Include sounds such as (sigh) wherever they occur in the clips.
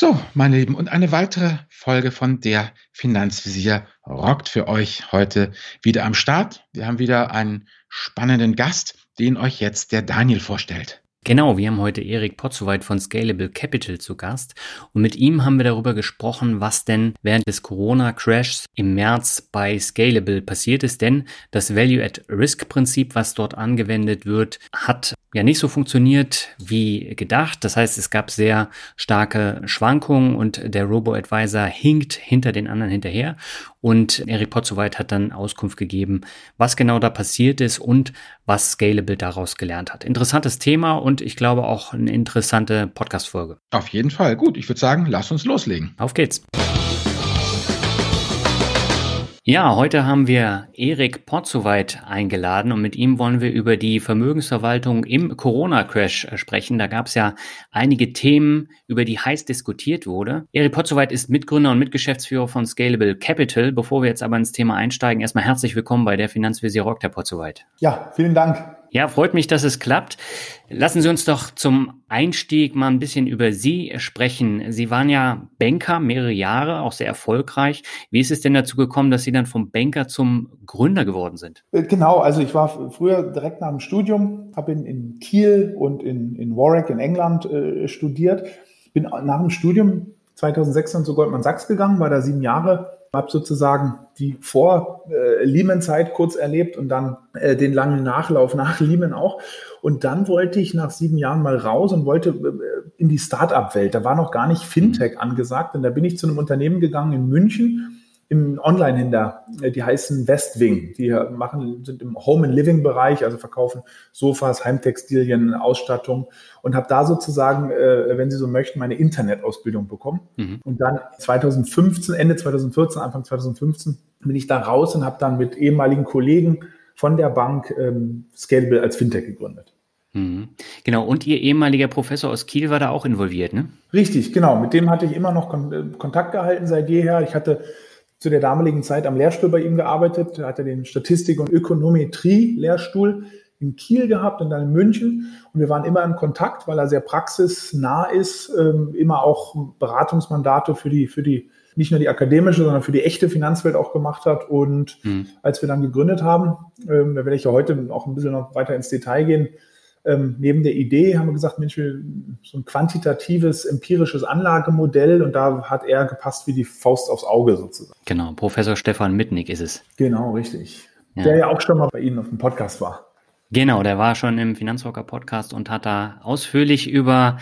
So, meine Lieben, und eine weitere Folge von der Finanzvisier rockt für euch heute wieder am Start. Wir haben wieder einen spannenden Gast, den euch jetzt der Daniel vorstellt. Genau, wir haben heute Erik Potzowait von Scalable Capital zu Gast und mit ihm haben wir darüber gesprochen, was denn während des Corona-Crashs im März bei Scalable passiert ist, denn das Value-at-Risk-Prinzip, was dort angewendet wird, hat ja nicht so funktioniert wie gedacht. Das heißt, es gab sehr starke Schwankungen und der Robo-Advisor hinkt hinter den anderen hinterher. Und Eric Potzowait hat dann Auskunft gegeben, was genau da passiert ist und was Scalable daraus gelernt hat. Interessantes Thema und ich glaube auch eine interessante Podcast-Folge. Auf jeden Fall. Gut, ich würde sagen, lass uns loslegen. Auf geht's. Ja, heute haben wir Erik Potzowait eingeladen und mit ihm wollen wir über die Vermögensverwaltung im Corona-Crash sprechen. Da gab es ja einige Themen, über die heiß diskutiert wurde. Erik Potzowait ist Mitgründer und Mitgeschäftsführer von Scalable Capital. Bevor wir jetzt aber ins Thema einsteigen, erstmal herzlich willkommen bei der Finanzvisier Rock, Herr Potzowait. Ja, vielen Dank. Ja, freut mich, dass es klappt. Lassen Sie uns doch zum Einstieg mal ein bisschen über Sie sprechen. Sie waren ja Banker mehrere Jahre, auch sehr erfolgreich. Wie ist es denn dazu gekommen, dass Sie dann vom Banker zum Gründer geworden sind? Äh, genau, also ich war früher direkt nach dem Studium, habe in, in Kiel und in, in Warwick in England äh, studiert. Bin nach dem Studium 2006 dann zu Goldman Sachs gegangen, war da sieben Jahre habe sozusagen die Vor-Lehman-Zeit kurz erlebt und dann äh, den langen Nachlauf nach (laughs) Lehman auch. Und dann wollte ich nach sieben Jahren mal raus und wollte äh, in die Start-up-Welt. Da war noch gar nicht Fintech angesagt. Und da bin ich zu einem Unternehmen gegangen in München, im Online-Händler, äh, die heißen Westwing. Die machen, sind im Home and Living Bereich, also verkaufen Sofas, Heimtextilien, Ausstattung und habe da sozusagen, äh, wenn Sie so möchten, meine Internetausbildung bekommen. Mhm. Und dann 2015, Ende 2014, Anfang 2015 bin ich da raus und habe dann mit ehemaligen Kollegen von der Bank ähm, Scalable als Fintech gegründet. Mhm. Genau, und Ihr ehemaliger Professor aus Kiel war da auch involviert, ne? Richtig, genau. Mit dem hatte ich immer noch äh, Kontakt gehalten seit jeher. Ich hatte zu der damaligen Zeit am Lehrstuhl bei ihm gearbeitet. Er hatte den Statistik- und Ökonometrie-Lehrstuhl in Kiel gehabt und dann in München. Und wir waren immer in Kontakt, weil er sehr praxisnah ist, ähm, immer auch Beratungsmandate für die, für die, nicht nur die akademische, sondern für die echte Finanzwelt auch gemacht hat. Und mhm. als wir dann gegründet haben, ähm, da werde ich ja heute auch ein bisschen noch weiter ins Detail gehen, ähm, neben der Idee haben wir gesagt, Mensch, so ein quantitatives, empirisches Anlagemodell und da hat er gepasst wie die Faust aufs Auge sozusagen. Genau, Professor Stefan Mitnick ist es. Genau, richtig. Ja. Der ja auch schon mal bei Ihnen auf dem Podcast war. Genau, der war schon im Finanzrocker Podcast und hat da ausführlich über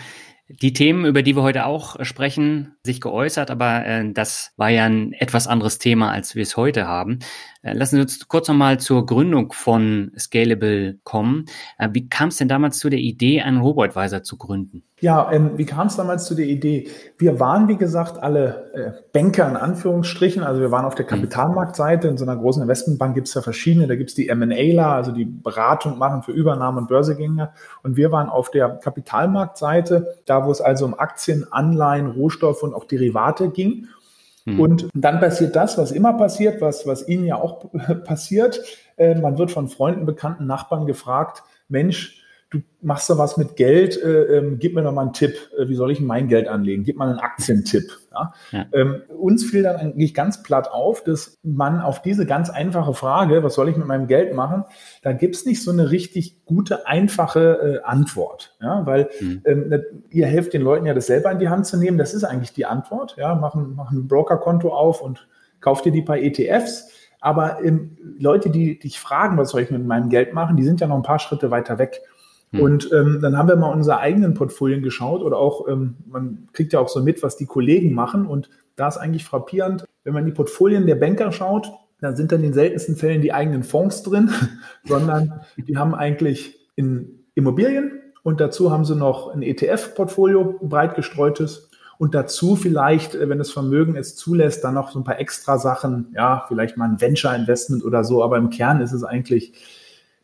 die Themen, über die wir heute auch sprechen, sich geäußert, aber äh, das war ja ein etwas anderes Thema, als wir es heute haben. Äh, lassen Sie uns kurz nochmal zur Gründung von Scalable kommen. Äh, wie kam es denn damals zu der Idee, einen Robo-Advisor zu gründen? Ja, ähm, wie kam es damals zu der Idee? Wir waren, wie gesagt, alle äh, Banker in Anführungsstrichen. Also wir waren auf der mhm. Kapitalmarktseite. In so einer großen Investmentbank gibt es ja verschiedene. Da gibt es die M&Aler, also die Beratung machen für Übernahmen und Börsegänge. Und wir waren auf der Kapitalmarktseite, da wo es also um Aktien, Anleihen, Rohstoffe und auch Derivate ging. Mhm. Und dann passiert das, was immer passiert, was, was Ihnen ja auch (laughs) passiert. Äh, man wird von Freunden, Bekannten, Nachbarn gefragt, Mensch, du machst da was mit Geld, äh, ähm, gib mir doch mal einen Tipp, äh, wie soll ich mein Geld anlegen? Gib mal einen Aktientipp. Ja? ja. Ähm, uns fiel dann eigentlich ganz platt auf, dass man auf diese ganz einfache Frage, was soll ich mit meinem Geld machen, da gibt's nicht so eine richtig gute, einfache äh, Antwort. Ja? Weil mhm. ähm, ihr helft den Leuten ja das selber in die Hand zu nehmen, das ist eigentlich die Antwort. Ja? Machen, machen ein Brokerkonto auf und kauft dir die paar ETFs. Aber ähm, Leute, die dich fragen, was soll ich mit meinem Geld machen, die sind ja noch ein paar Schritte weiter weg. Hm. Und ähm, dann haben wir mal unsere eigenen Portfolien geschaut oder auch, ähm, man kriegt ja auch so mit, was die Kollegen machen. Und da ist eigentlich frappierend, wenn man die Portfolien der Banker schaut, dann sind dann in den seltensten Fällen die eigenen Fonds drin, (laughs) sondern die haben eigentlich in Immobilien und dazu haben sie noch ein ETF-Portfolio, breit gestreutes und dazu vielleicht, äh, wenn das Vermögen es zulässt, dann noch so ein paar extra Sachen, ja, vielleicht mal ein Venture-Investment oder so, aber im Kern ist es eigentlich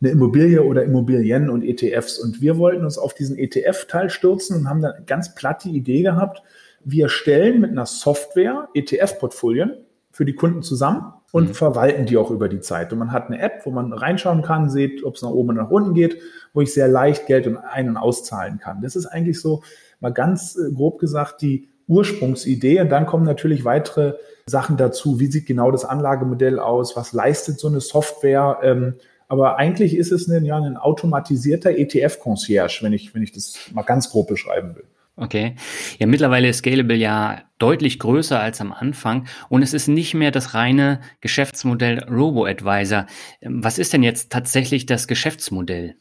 eine Immobilie oder Immobilien und ETFs. Und wir wollten uns auf diesen ETF-Teil stürzen und haben dann ganz platt die Idee gehabt, wir stellen mit einer Software ETF-Portfolien für die Kunden zusammen und mhm. verwalten die auch über die Zeit. Und man hat eine App, wo man reinschauen kann, sieht, ob es nach oben oder nach unten geht, wo ich sehr leicht Geld ein- und auszahlen kann. Das ist eigentlich so mal ganz äh, grob gesagt die Ursprungsidee. Und dann kommen natürlich weitere Sachen dazu. Wie sieht genau das Anlagemodell aus? Was leistet so eine Software? Ähm, aber eigentlich ist es ein, ja, ein automatisierter ETF-Concierge, wenn ich, wenn ich das mal ganz grob beschreiben will. Okay. Ja, mittlerweile ist Scalable ja deutlich größer als am Anfang und es ist nicht mehr das reine Geschäftsmodell Robo-Advisor. Was ist denn jetzt tatsächlich das Geschäftsmodell?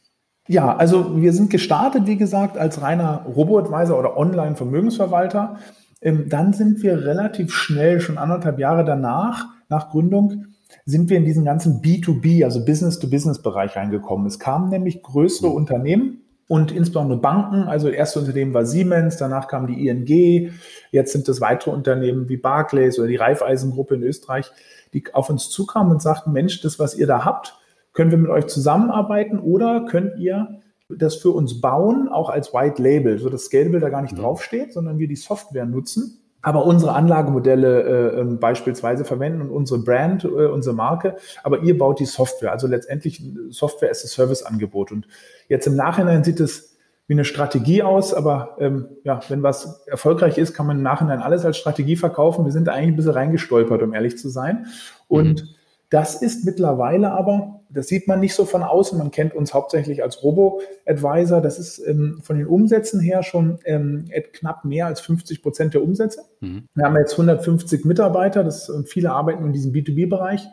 Ja, also wir sind gestartet, wie gesagt, als reiner Robo-Advisor oder Online-Vermögensverwalter. Ähm, dann sind wir relativ schnell, schon anderthalb Jahre danach, nach Gründung, sind wir in diesen ganzen B2B, also Business-to-Business-Bereich reingekommen. Es kamen nämlich größere mhm. Unternehmen, und insbesondere Banken. Also das erste Unternehmen war Siemens, danach kam die ING, jetzt sind es weitere Unternehmen wie Barclays oder die Raiffeisen-Gruppe in Österreich, die auf uns zukamen und sagten, Mensch, das, was ihr da habt, können wir mit euch zusammenarbeiten oder könnt ihr das für uns bauen, auch als White Label, so dass Scalable da gar nicht mhm. draufsteht, sondern wir die Software nutzen aber unsere Anlagemodelle äh, ähm, beispielsweise verwenden und unsere Brand, äh, unsere Marke, aber ihr baut die Software, also letztendlich Software as a Service Angebot. Und jetzt im Nachhinein sieht es wie eine Strategie aus, aber ähm, ja, wenn was erfolgreich ist, kann man im Nachhinein alles als Strategie verkaufen. Wir sind da eigentlich ein bisschen reingestolpert, um ehrlich zu sein. Und mhm. das ist mittlerweile aber das sieht man nicht so von außen. Man kennt uns hauptsächlich als Robo-Advisor. Das ist ähm, von den Umsätzen her schon ähm, knapp mehr als 50 Prozent der Umsätze. Mhm. Wir haben jetzt 150 Mitarbeiter das, und viele arbeiten in diesem B2B-Bereich.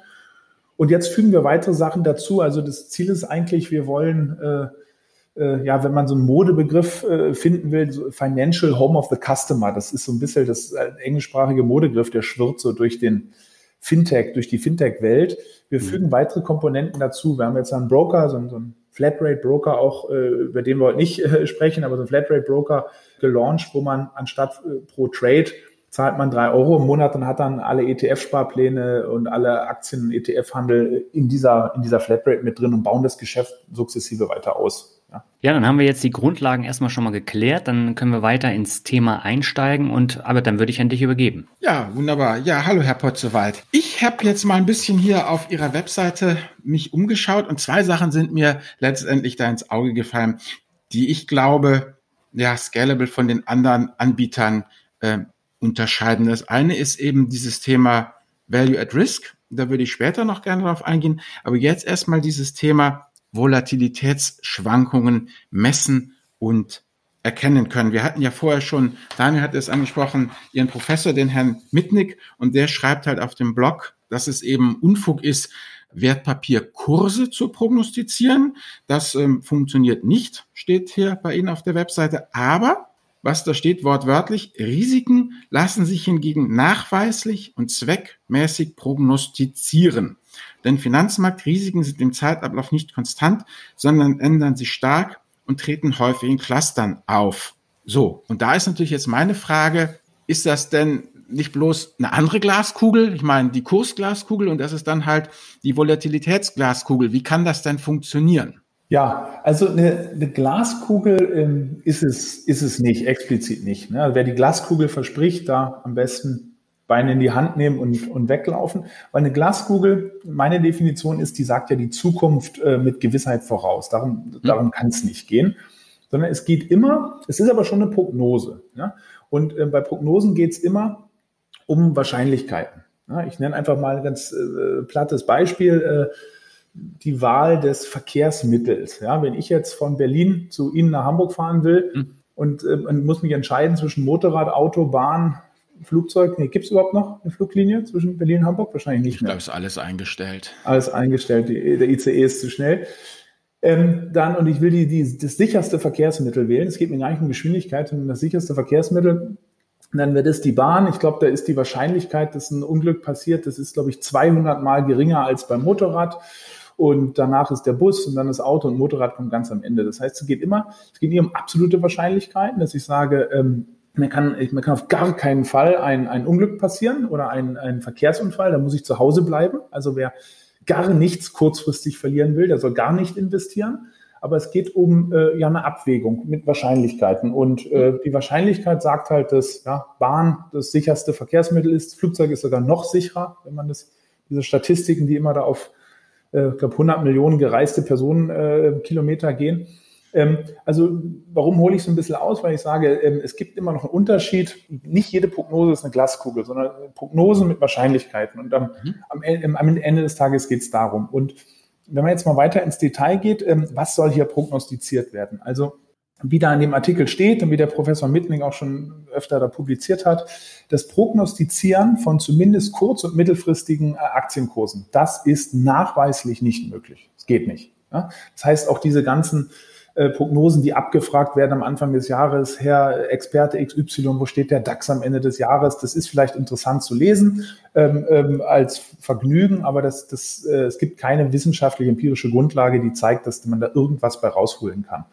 Und jetzt fügen wir weitere Sachen dazu. Also das Ziel ist eigentlich, wir wollen, äh, äh, ja, wenn man so einen Modebegriff äh, finden will, so Financial Home of the Customer. Das ist so ein bisschen das äh, englischsprachige Modegriff, der schwirrt so durch den Fintech, durch die Fintech-Welt. Wir mhm. fügen weitere Komponenten dazu. Wir haben jetzt einen Broker, so einen, so einen Flatrate-Broker auch, äh, über den wir heute nicht äh, sprechen, aber so einen Flatrate-Broker gelauncht, wo man anstatt äh, pro Trade zahlt man drei Euro im Monat und hat dann alle ETF-Sparpläne und alle Aktien- und ETF-Handel in dieser, in dieser Flatrate mit drin und bauen das Geschäft sukzessive weiter aus. Ja. dann haben wir jetzt die Grundlagen erstmal schon mal geklärt. Dann können wir weiter ins Thema einsteigen und aber dann würde ich an dich übergeben. Ja, wunderbar. Ja, hallo Herr Potzewald. Ich habe jetzt mal ein bisschen hier auf Ihrer Webseite mich umgeschaut und zwei Sachen sind mir letztendlich da ins Auge gefallen, die ich glaube, ja, Scalable von den anderen Anbietern äh, unterscheiden. Das eine ist eben dieses Thema Value at Risk. Da würde ich später noch gerne darauf eingehen. Aber jetzt erstmal dieses Thema Volatilitätsschwankungen messen und erkennen können. Wir hatten ja vorher schon, Daniel hat es angesprochen, Ihren Professor, den Herrn Mitnick, und der schreibt halt auf dem Blog, dass es eben Unfug ist, Wertpapierkurse zu prognostizieren. Das ähm, funktioniert nicht, steht hier bei Ihnen auf der Webseite. Aber, was da steht wortwörtlich, Risiken lassen sich hingegen nachweislich und zweckmäßig prognostizieren. Denn Finanzmarktrisiken sind im Zeitablauf nicht konstant, sondern ändern sich stark und treten häufig in Clustern auf. So, und da ist natürlich jetzt meine Frage, ist das denn nicht bloß eine andere Glaskugel? Ich meine, die Kursglaskugel und das ist dann halt die Volatilitätsglaskugel. Wie kann das denn funktionieren? Ja, also eine, eine Glaskugel ähm, ist, es, ist es nicht, explizit nicht. Ne? Also wer die Glaskugel verspricht, da am besten Beine in die Hand nehmen und, und weglaufen. Weil eine Glaskugel, meine Definition ist, die sagt ja die Zukunft äh, mit Gewissheit voraus. Darum, mhm. darum kann es nicht gehen. Sondern es geht immer, es ist aber schon eine Prognose. Ja? Und äh, bei Prognosen geht es immer um Wahrscheinlichkeiten. Ja? Ich nenne einfach mal ein ganz äh, plattes Beispiel. Äh, die Wahl des Verkehrsmittels. Ja, wenn ich jetzt von Berlin zu Ihnen nach Hamburg fahren will mhm. und, äh, und muss mich entscheiden zwischen Motorrad, Auto, Bahn, Flugzeug, nee, gibt es überhaupt noch eine Fluglinie zwischen Berlin und Hamburg? Wahrscheinlich nicht ich mehr. Ich glaube, ist alles eingestellt. Alles eingestellt, die, der ICE ist zu schnell. Ähm, dann, und ich will die, die, das sicherste Verkehrsmittel wählen. Es geht mir gar nicht um Geschwindigkeit, sondern das sicherste Verkehrsmittel. Und dann wird es die Bahn. Ich glaube, da ist die Wahrscheinlichkeit, dass ein Unglück passiert, das ist, glaube ich, 200 Mal geringer als beim Motorrad. Und danach ist der Bus und dann das Auto und Motorrad kommt ganz am Ende. Das heißt, es geht immer, es geht nie um absolute Wahrscheinlichkeiten, dass ich sage, ähm, mir kann, mir kann auf gar keinen Fall ein, ein Unglück passieren oder ein, ein Verkehrsunfall, da muss ich zu Hause bleiben. Also wer gar nichts kurzfristig verlieren will, der soll gar nicht investieren. Aber es geht um äh, ja eine Abwägung mit Wahrscheinlichkeiten. Und äh, die Wahrscheinlichkeit sagt halt, dass ja, Bahn das sicherste Verkehrsmittel ist. Flugzeug ist sogar noch sicherer, wenn man das, diese Statistiken, die immer da auf, äh, ich glaube, 100 Millionen gereiste Personen äh, Kilometer gehen also warum hole ich so ein bisschen aus? Weil ich sage, ähm, es gibt immer noch einen Unterschied. Nicht jede Prognose ist eine Glaskugel, sondern Prognosen mit Wahrscheinlichkeiten. Und am, mhm. am, Ende des Tages geht es darum. Und wenn man jetzt mal weiter ins Detail geht, ähm, was soll hier prognostiziert werden? Also wie da in dem Artikel steht und wie der Professor Mittling auch schon öfter da publiziert hat, das Prognostizieren von zumindest kurz- und mittelfristigen äh, Aktienkursen, das ist nachweislich nicht möglich. Es geht nicht. Das heißt, auch diese ganzen äh, Prognosen, die abgefragt werden am Anfang des Jahres, Herr Experte XY, wo steht der DAX am Ende des Jahres? Das ist vielleicht interessant zu lesen ähm, ähm, als Vergnügen, aber das, das, äh, es gibt keine wissenschaftliche empirische Grundlage, die zeigt, dass man da irgendwas bei rausholen kann.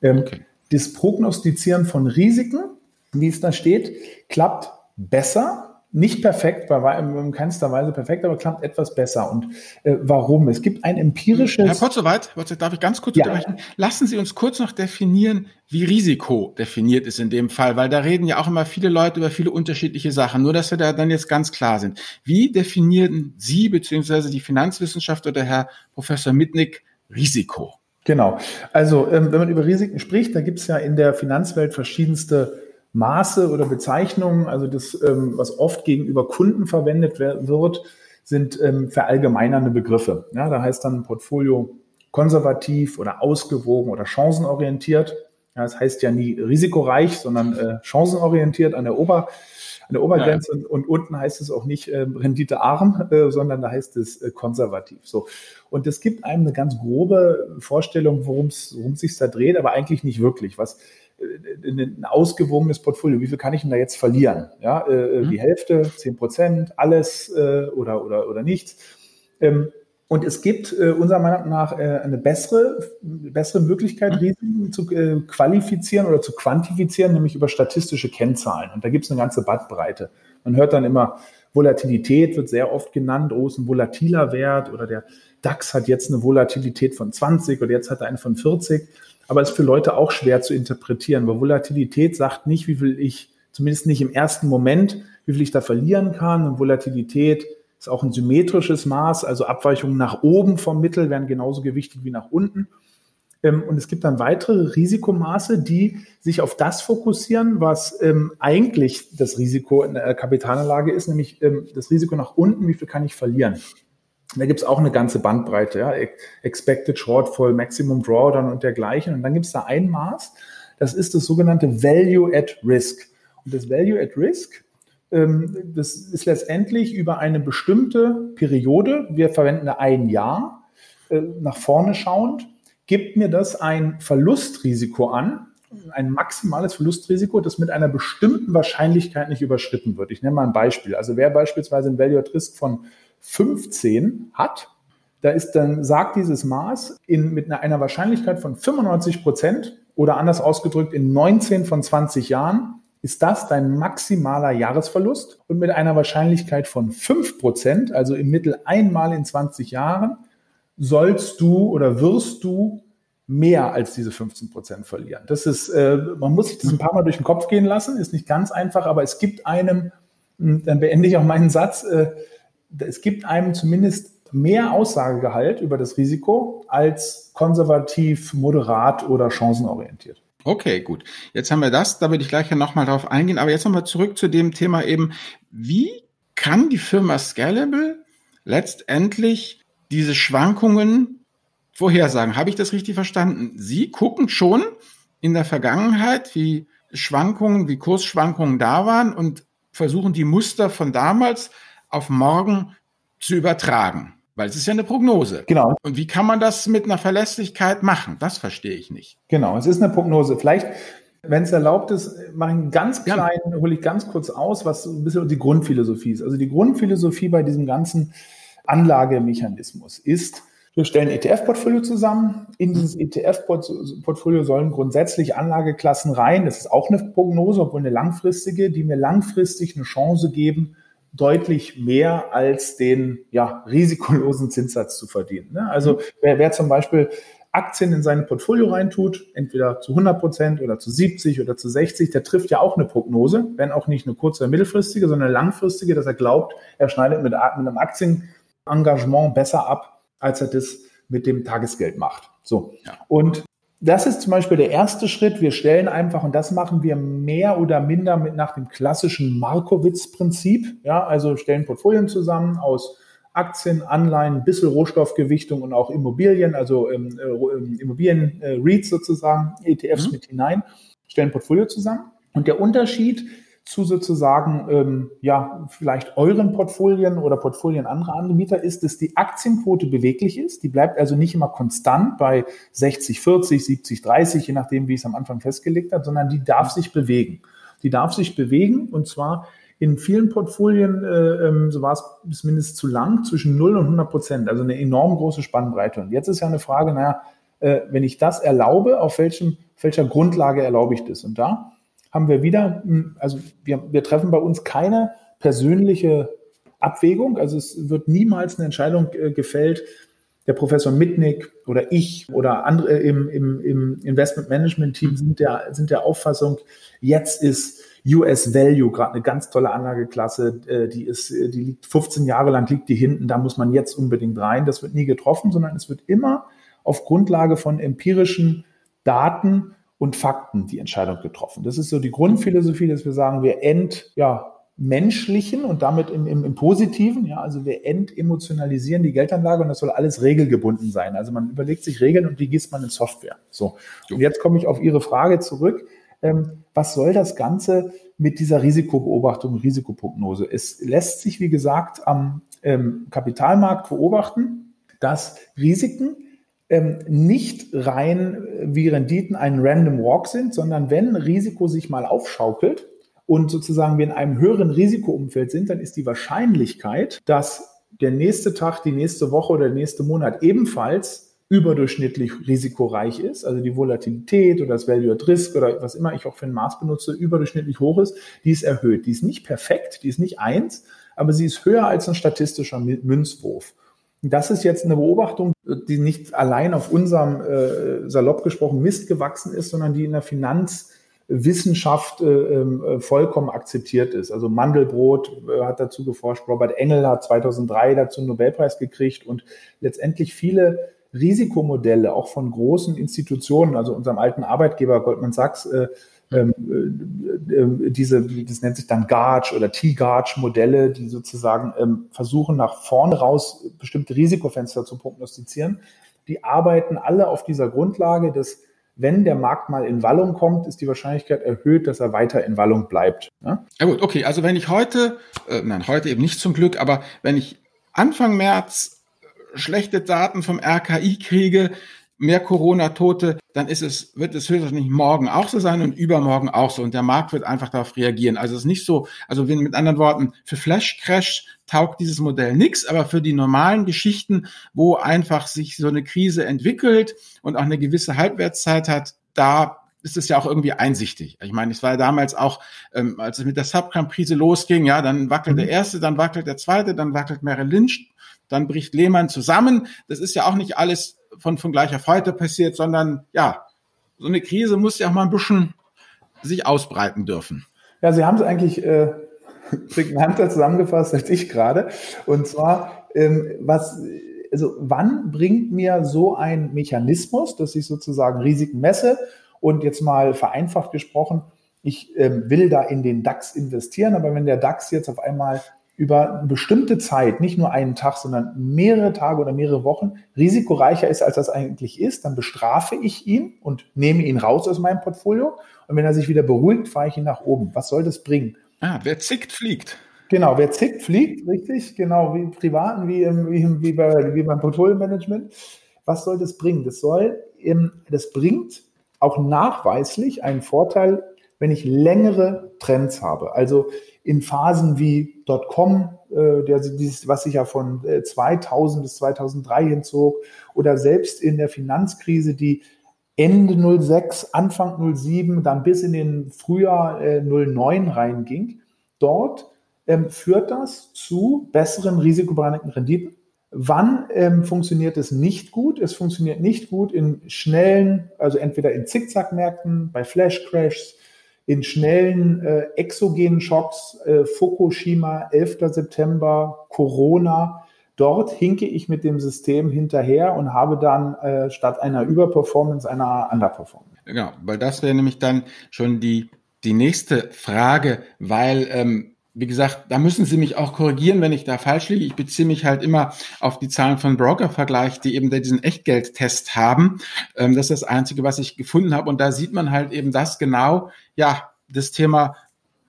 Ähm, okay. Das Prognostizieren von Risiken, wie es da steht, klappt besser nicht perfekt, bei in keinster Weise perfekt, aber klappt etwas besser. Und äh, warum? Es gibt ein empirisches. Herr Potzowait, darf ich ganz kurz ja. unterbrechen? Lassen Sie uns kurz noch definieren, wie Risiko definiert ist in dem Fall, weil da reden ja auch immer viele Leute über viele unterschiedliche Sachen. Nur, dass wir da dann jetzt ganz klar sind. Wie definieren Sie beziehungsweise die Finanzwissenschaft oder Herr Professor Mitnick Risiko? Genau. Also, ähm, wenn man über Risiken spricht, da gibt es ja in der Finanzwelt verschiedenste Maße oder Bezeichnungen, also das, ähm, was oft gegenüber Kunden verwendet wird, sind ähm, verallgemeinernde Begriffe. Ja, da heißt dann Portfolio konservativ oder ausgewogen oder chancenorientiert. Ja, das heißt ja nie risikoreich, sondern äh, chancenorientiert an der Ober an der Obergrenze ja. und, und, unten heißt es auch nicht äh, renditearm, äh, sondern da heißt es äh, konservativ. So und es gibt einem eine ganz grobe Vorstellung, worum es sich da dreht, aber eigentlich nicht wirklich. Was ein ausgewogenes Portfolio. Wie viel kann ich denn da jetzt verlieren? Ja, äh, mhm. die Hälfte, zehn Prozent, alles äh, oder, oder, oder nichts. Ähm, und es gibt äh, unserer Meinung nach äh, eine bessere, bessere Möglichkeit, mhm. Risiken zu äh, qualifizieren oder zu quantifizieren, nämlich über statistische Kennzahlen. Und da gibt es eine ganze Bandbreite. Man hört dann immer, Volatilität wird sehr oft genannt, oh, ist ein volatiler Wert oder der DAX hat jetzt eine Volatilität von 20 oder jetzt hat er eine von 40 aber ist für Leute auch schwer zu interpretieren, weil Volatilität sagt nicht, wie viel ich, zumindest nicht im ersten Moment, wie viel ich da verlieren kann. Und Volatilität ist auch ein symmetrisches Maß, also Abweichungen nach oben vom Mittel werden genauso gewichtet wie nach unten. Ähm, und es gibt dann weitere Risikomaße, die sich auf das fokussieren, was ähm, eigentlich das Risiko in der Kapitalanlage ist, nämlich ähm, das Risiko nach unten, wie viel kann ich verlieren. Da gibt's auch eine ganze Bandbreite, ja, Expected Shortfall, Maximum Drawdown und dergleichen. Und dann gibt's da ein Maß, das ist das sogenannte Value at Risk. Und das Value at Risk, ähm, das ist letztendlich über eine bestimmte Periode, wir verwenden da ein Jahr, äh, nach vorne schauend, gibt mir das ein Verlustrisiko an, ein maximales Verlustrisiko, das mit einer bestimmten Wahrscheinlichkeit nicht überschritten wird. Ich nenne mal ein Beispiel. Also wer beispielsweise ein Value at Risk von 15 hat, da ist dann, sagt dieses Maß in, mit einer Wahrscheinlichkeit von 95 Prozent oder anders ausgedrückt in 19 von 20 Jahren ist das dein maximaler Jahresverlust und mit einer Wahrscheinlichkeit von 5 Prozent, also im Mittel einmal in 20 Jahren, sollst du oder wirst du mehr als diese 15 Prozent verlieren. Das ist, äh, man muss sich das ein paar Mal durch den Kopf gehen lassen, ist nicht ganz einfach, aber es gibt einem, hm, dann beende ich auch meinen Satz, äh, es gibt einem zumindest mehr Aussagegehalt über das Risiko als konservativ, moderat oder chancenorientiert. Okay, gut. Jetzt haben wir das, da würde ich gleich ja nochmal drauf eingehen. Aber jetzt nochmal zurück zu dem Thema eben, wie kann die Firma Scalable letztendlich diese Schwankungen vorhersagen? Habe ich das richtig verstanden? Sie gucken schon in der Vergangenheit, wie Schwankungen, wie Kursschwankungen da waren und versuchen die Muster von damals auf morgen zu übertragen. Weil es ist ja eine Prognose. Genau. Und wie kann man das mit einer Verlässlichkeit machen? Das verstehe ich nicht. Genau, es ist eine Prognose. Vielleicht, wenn es erlaubt ist, mache ich einen ganz kleinen, ja. hole ich ganz kurz aus, was ein bisschen die Grundphilosophie ist. Also die Grundphilosophie bei diesem ganzen Anlagemechanismus ist, wir stellen ETF-Portfolio zusammen. In dieses ETF-Portfolio sollen grundsätzlich Anlageklassen rein. Das ist auch eine Prognose, obwohl eine langfristige, die mir langfristig eine Chance geben, deutlich mehr als den ja, risikolosen Zinssatz zu verdienen. Ne? Also wer, wer zum Beispiel Aktien in sein Portfolio reintut, entweder zu 100 Prozent oder zu 70 oder zu 60, der trifft ja auch eine Prognose, wenn auch nicht eine kurze oder mittelfristige, sondern eine langfristige, dass er glaubt, er schneidet mit, einem Aktienengagement besser ab, als er das mit dem Tagesgeld macht. So. Und das ist zum Beispiel der erste Schritt. Wir stellen einfach, und das machen wir mehr oder minder mit nach dem klassischen Markowitz-Prinzip. Ja, also stellen Portfolien zusammen aus Aktien, Anleihen, ein bisschen Rohstoffgewichtung und auch Immobilien, also ähm, äh, Immobilien-REITs äh, sozusagen, ETFs mhm. mit hinein, stellen Portfolio zusammen. Und der Unterschied zu sozusagen, ähm, ja, vielleicht euren Portfolien oder Portfolien anderer Anbieter ist, dass die Aktienquote beweglich ist. Die bleibt also nicht immer konstant bei 60, 40, 70, 30, je nachdem, wie es am Anfang festgelegt hat, sondern die darf sich bewegen. Die darf sich bewegen und zwar in vielen Portfolien, äh, ähm, so war es bis mindestens zu lang, zwischen 0 und 100 Prozent, also eine enorm große Spannbreite. Und jetzt ist ja eine Frage, naja, äh, wenn ich das erlaube, auf, welchem, welcher Grundlage erlaube ich das? Und da haben wir wieder, hm, also wir, wir treffen bei uns keine persönliche Abwägung. Also es wird niemals eine Entscheidung äh, gefällt, der Professor Mitnick oder ich oder andere im, im, im Investment Management Team sind der, sind der Auffassung, jetzt ist US Value gerade eine ganz tolle Anlageklasse, äh, die ist, die liegt 15 Jahre lang, liegt die hinten, da muss man jetzt unbedingt rein. Das wird nie getroffen, sondern es wird immer auf Grundlage von empirischen Daten und Fakten die Entscheidung getroffen. Das ist so die Grundphilosophie, dass wir sagen, wir ent, ja, menschlichen und damit im, im, im Positiven, ja, also wir entemotionalisieren die Geldanlage und das soll alles regelgebunden sein. Also man überlegt sich Regeln und die gießt man in Software. So. Und jetzt komme ich auf Ihre Frage zurück. Ähm, was soll das Ganze mit dieser Risikobeobachtung, Risikoprognose? Es lässt sich, wie gesagt, am ähm, Kapitalmarkt beobachten, dass Risiken ähm, nicht rein äh, wie Renditen ein Random Walk sind, sondern wenn Risiko sich mal aufschaukelt und sozusagen wir in einem höheren Risikoumfeld sind, dann ist die Wahrscheinlichkeit, dass der nächste Tag, die nächste Woche oder der nächste Monat ebenfalls überdurchschnittlich risikoreich ist, also die Volatilität oder das Value at Risk oder was immer ich auch für ein Maß benutze, überdurchschnittlich hoch ist, die ist erhöht. Die ist nicht perfekt, die ist nicht eins, aber sie ist höher als ein statistischer Münzwurf. Das ist jetzt eine Beobachtung, die nicht allein auf unserem, äh, salopp gesprochen, Mist gewachsen ist, sondern die in der Finanzwissenschaft äh, äh, vollkommen akzeptiert ist. Also Mandelbrot äh, hat dazu geforscht, Robert Engel hat 2003 dazu einen Nobelpreis gekriegt und letztendlich viele Risikomodelle auch von großen Institutionen, also unserem alten Arbeitgeber Goldman Sachs, äh, ähm, äh, äh, diese, das nennt sich dann Garch oder T-Garch-Modelle, die sozusagen ähm, versuchen, nach vorne raus bestimmte Risikofenster zu prognostizieren. Die arbeiten alle auf dieser Grundlage, dass wenn der Markt mal in Wallung kommt, ist die Wahrscheinlichkeit erhöht, dass er weiter in Wallung bleibt. Ja, ja gut, okay. Also wenn ich heute, äh, nein, heute eben nicht zum Glück, aber wenn ich Anfang März schlechte Daten vom RKI kriege, mehr Corona-Tote, dann ist es, wird es höchstwahrscheinlich morgen auch so sein und übermorgen auch so. Und der Markt wird einfach darauf reagieren. Also es ist nicht so, also wenn mit anderen Worten, für Flash Crash taugt dieses Modell nichts, aber für die normalen Geschichten, wo einfach sich so eine Krise entwickelt und auch eine gewisse Halbwertszeit hat, da ist es ja auch irgendwie einsichtig. Ich meine, es war ja damals auch, ähm, als es mit der Subprime-Krise losging, ja, dann wackelt mhm. der erste, dann wackelt der zweite, dann wackelt Merrill Lynch, dann bricht Lehmann zusammen. Das ist ja auch nicht alles von, von gleicher Freude passiert, sondern ja, so eine Krise muss ja auch mal ein bisschen sich ausbreiten dürfen. Ja, Sie haben es eigentlich äh, (laughs) prägnanter zusammengefasst als ich gerade. Und zwar, ähm, was, also wann bringt mir so ein Mechanismus, dass ich sozusagen Risiken messe und jetzt mal vereinfacht gesprochen, ich ähm, will da in den DAX investieren, aber wenn der DAX jetzt auf einmal über eine bestimmte Zeit, nicht nur einen Tag, sondern mehrere Tage oder mehrere Wochen risikoreicher ist, als das eigentlich ist, dann bestrafe ich ihn und nehme ihn raus aus meinem Portfolio. Und wenn er sich wieder beruhigt, fahre ich ihn nach oben. Was soll das bringen? Ah, wer zickt, fliegt. Genau, wer zickt, fliegt, richtig, genau, wie im Privaten, wie, im, wie, wie, bei, wie beim Portfolio-Management. Was soll das bringen? Das soll, das bringt auch nachweislich einen Vorteil, wenn ich längere Trends habe. Also in Phasen wie Dotcom, äh, der, dieses, was sich ja von äh, 2000 bis 2003 hinzog, oder selbst in der Finanzkrise, die Ende 06, Anfang 07, dann bis in den Frühjahr äh, 09 reinging. Dort ähm, führt das zu besseren risikobereinigten Renditen. Wann ähm, funktioniert es nicht gut? Es funktioniert nicht gut in schnellen, also entweder in Zickzackmärkten, bei Flash-Crashs, in schnellen äh, exogenen Schocks, äh, Fukushima, 11. September, Corona, Dort hinke ich mit dem System hinterher und habe dann äh, statt einer Überperformance eine Underperformance. Genau, weil das wäre nämlich dann schon die, die nächste Frage, weil ähm, wie gesagt, da müssen Sie mich auch korrigieren, wenn ich da falsch liege. Ich beziehe mich halt immer auf die Zahlen von Broker-Vergleich, die eben diesen Echtgeldtest haben. Ähm, das ist das Einzige, was ich gefunden habe. Und da sieht man halt eben das genau, ja, das Thema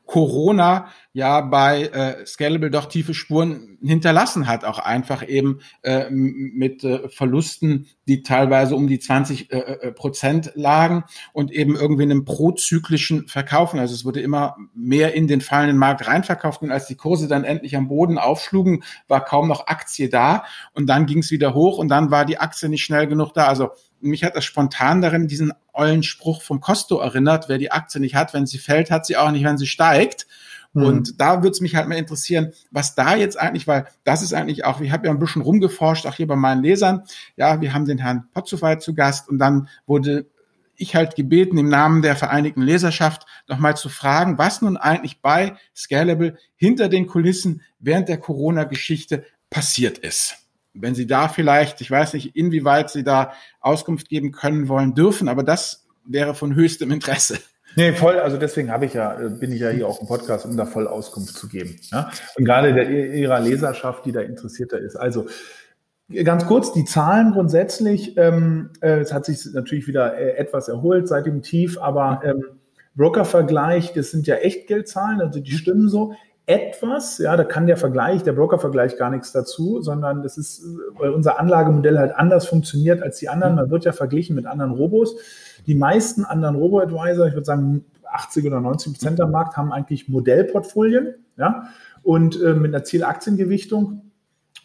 Corona ja bei äh, Scalable doch tiefe Spuren hinterlassen hat, auch einfach eben äh, mit äh, Verlusten, die teilweise um die 20 äh, äh, Prozent lagen und eben irgendwie einem prozyklischen Verkaufen. Also es wurde immer mehr in den fallenden Markt reinverkauft und als die Kurse dann endlich am Boden aufschlugen, war kaum noch Aktie da und dann ging es wieder hoch und dann war die Aktie nicht schnell genug da. Also mich hat das spontan darin diesen ollen Spruch vom Costo erinnert, wer die Aktie nicht hat, wenn sie fällt, hat sie auch nicht, wenn sie steigt. Mhm. Und da würde es mich halt mal interessieren, was da jetzt eigentlich, weil das ist eigentlich auch, ich habe ja ein bisschen rumgeforscht, auch hier bei meinen Lesern. Ja, wir haben den Herrn Potzowait zu Gast und dann wurde ich halt gebeten, im Namen der Vereinigten Leserschaft nochmal zu fragen, was nun eigentlich bei Scalable hinter den Kulissen während der Corona-Geschichte passiert ist. Wenn Sie da vielleicht, ich weiß nicht, inwieweit Sie da Auskunft geben können wollen dürfen, aber das wäre von höchstem Interesse. Nee, voll. Also deswegen habe ich ja, äh, bin ich ja hier auf dem Podcast, um da voll Auskunft zu geben. Ja? Und gerade der, ihrer Leserschaft, die da interessierter ist. Also ganz kurz, die Zahlen grundsätzlich, ähm, äh, es hat sich natürlich wieder äh, etwas erholt seit dem Tief, aber ähm, Broker-Vergleich, das sind ja Echtgeldzahlen, also die stimmen so etwas, ja, da kann der Vergleich, der Broker-Vergleich gar nichts dazu, sondern das ist, weil unser Anlagemodell halt anders funktioniert als die anderen. Man wird ja verglichen mit anderen Robos. Die meisten anderen Robo-Advisor, ich würde sagen 80 oder 90 Prozent am Markt, haben eigentlich Modellportfolien, ja, und äh, mit einer Zielaktiengewichtung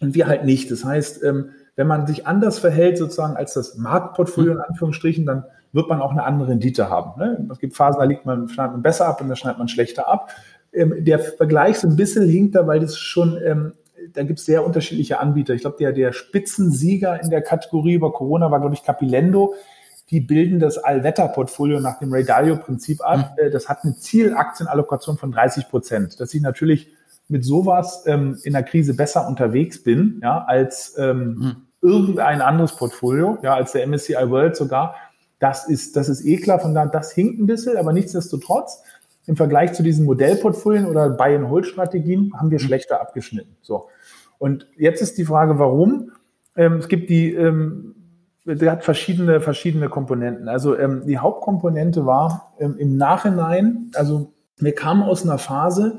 und wir halt nicht. Das heißt, ähm, wenn man sich anders verhält sozusagen als das Marktportfolio in Anführungsstrichen, dann wird man auch eine andere Rendite haben. Ne? Es gibt Phasen, da liegt man, schneidet man besser ab und da schneidet man schlechter ab. Ähm, der Vergleich so ein bisschen hinkt da, weil das schon, ähm, da gibt es sehr unterschiedliche Anbieter. Ich glaube, der, der Spitzensieger in der Kategorie über Corona war, glaube ich, Capilendo. Die bilden das Allwetter-Portfolio nach dem Ray Dalio-Prinzip ab. Mhm. Das hat eine Zielaktienallokation von 30 Prozent. Dass ich natürlich mit sowas ähm, in der Krise besser unterwegs bin, ja, als ähm, mhm. irgendein anderes Portfolio, ja, als der MSCI World sogar. Das ist, das ist eh klar, von da, das hinkt ein bisschen, aber nichtsdestotrotz im Vergleich zu diesen Modellportfolien oder Buy-and-Hold-Strategien haben wir mhm. schlechter abgeschnitten. So. Und jetzt ist die Frage, warum? Ähm, es gibt die, ähm, der hat verschiedene, verschiedene Komponenten. Also ähm, die Hauptkomponente war ähm, im Nachhinein, also wir kamen aus einer Phase,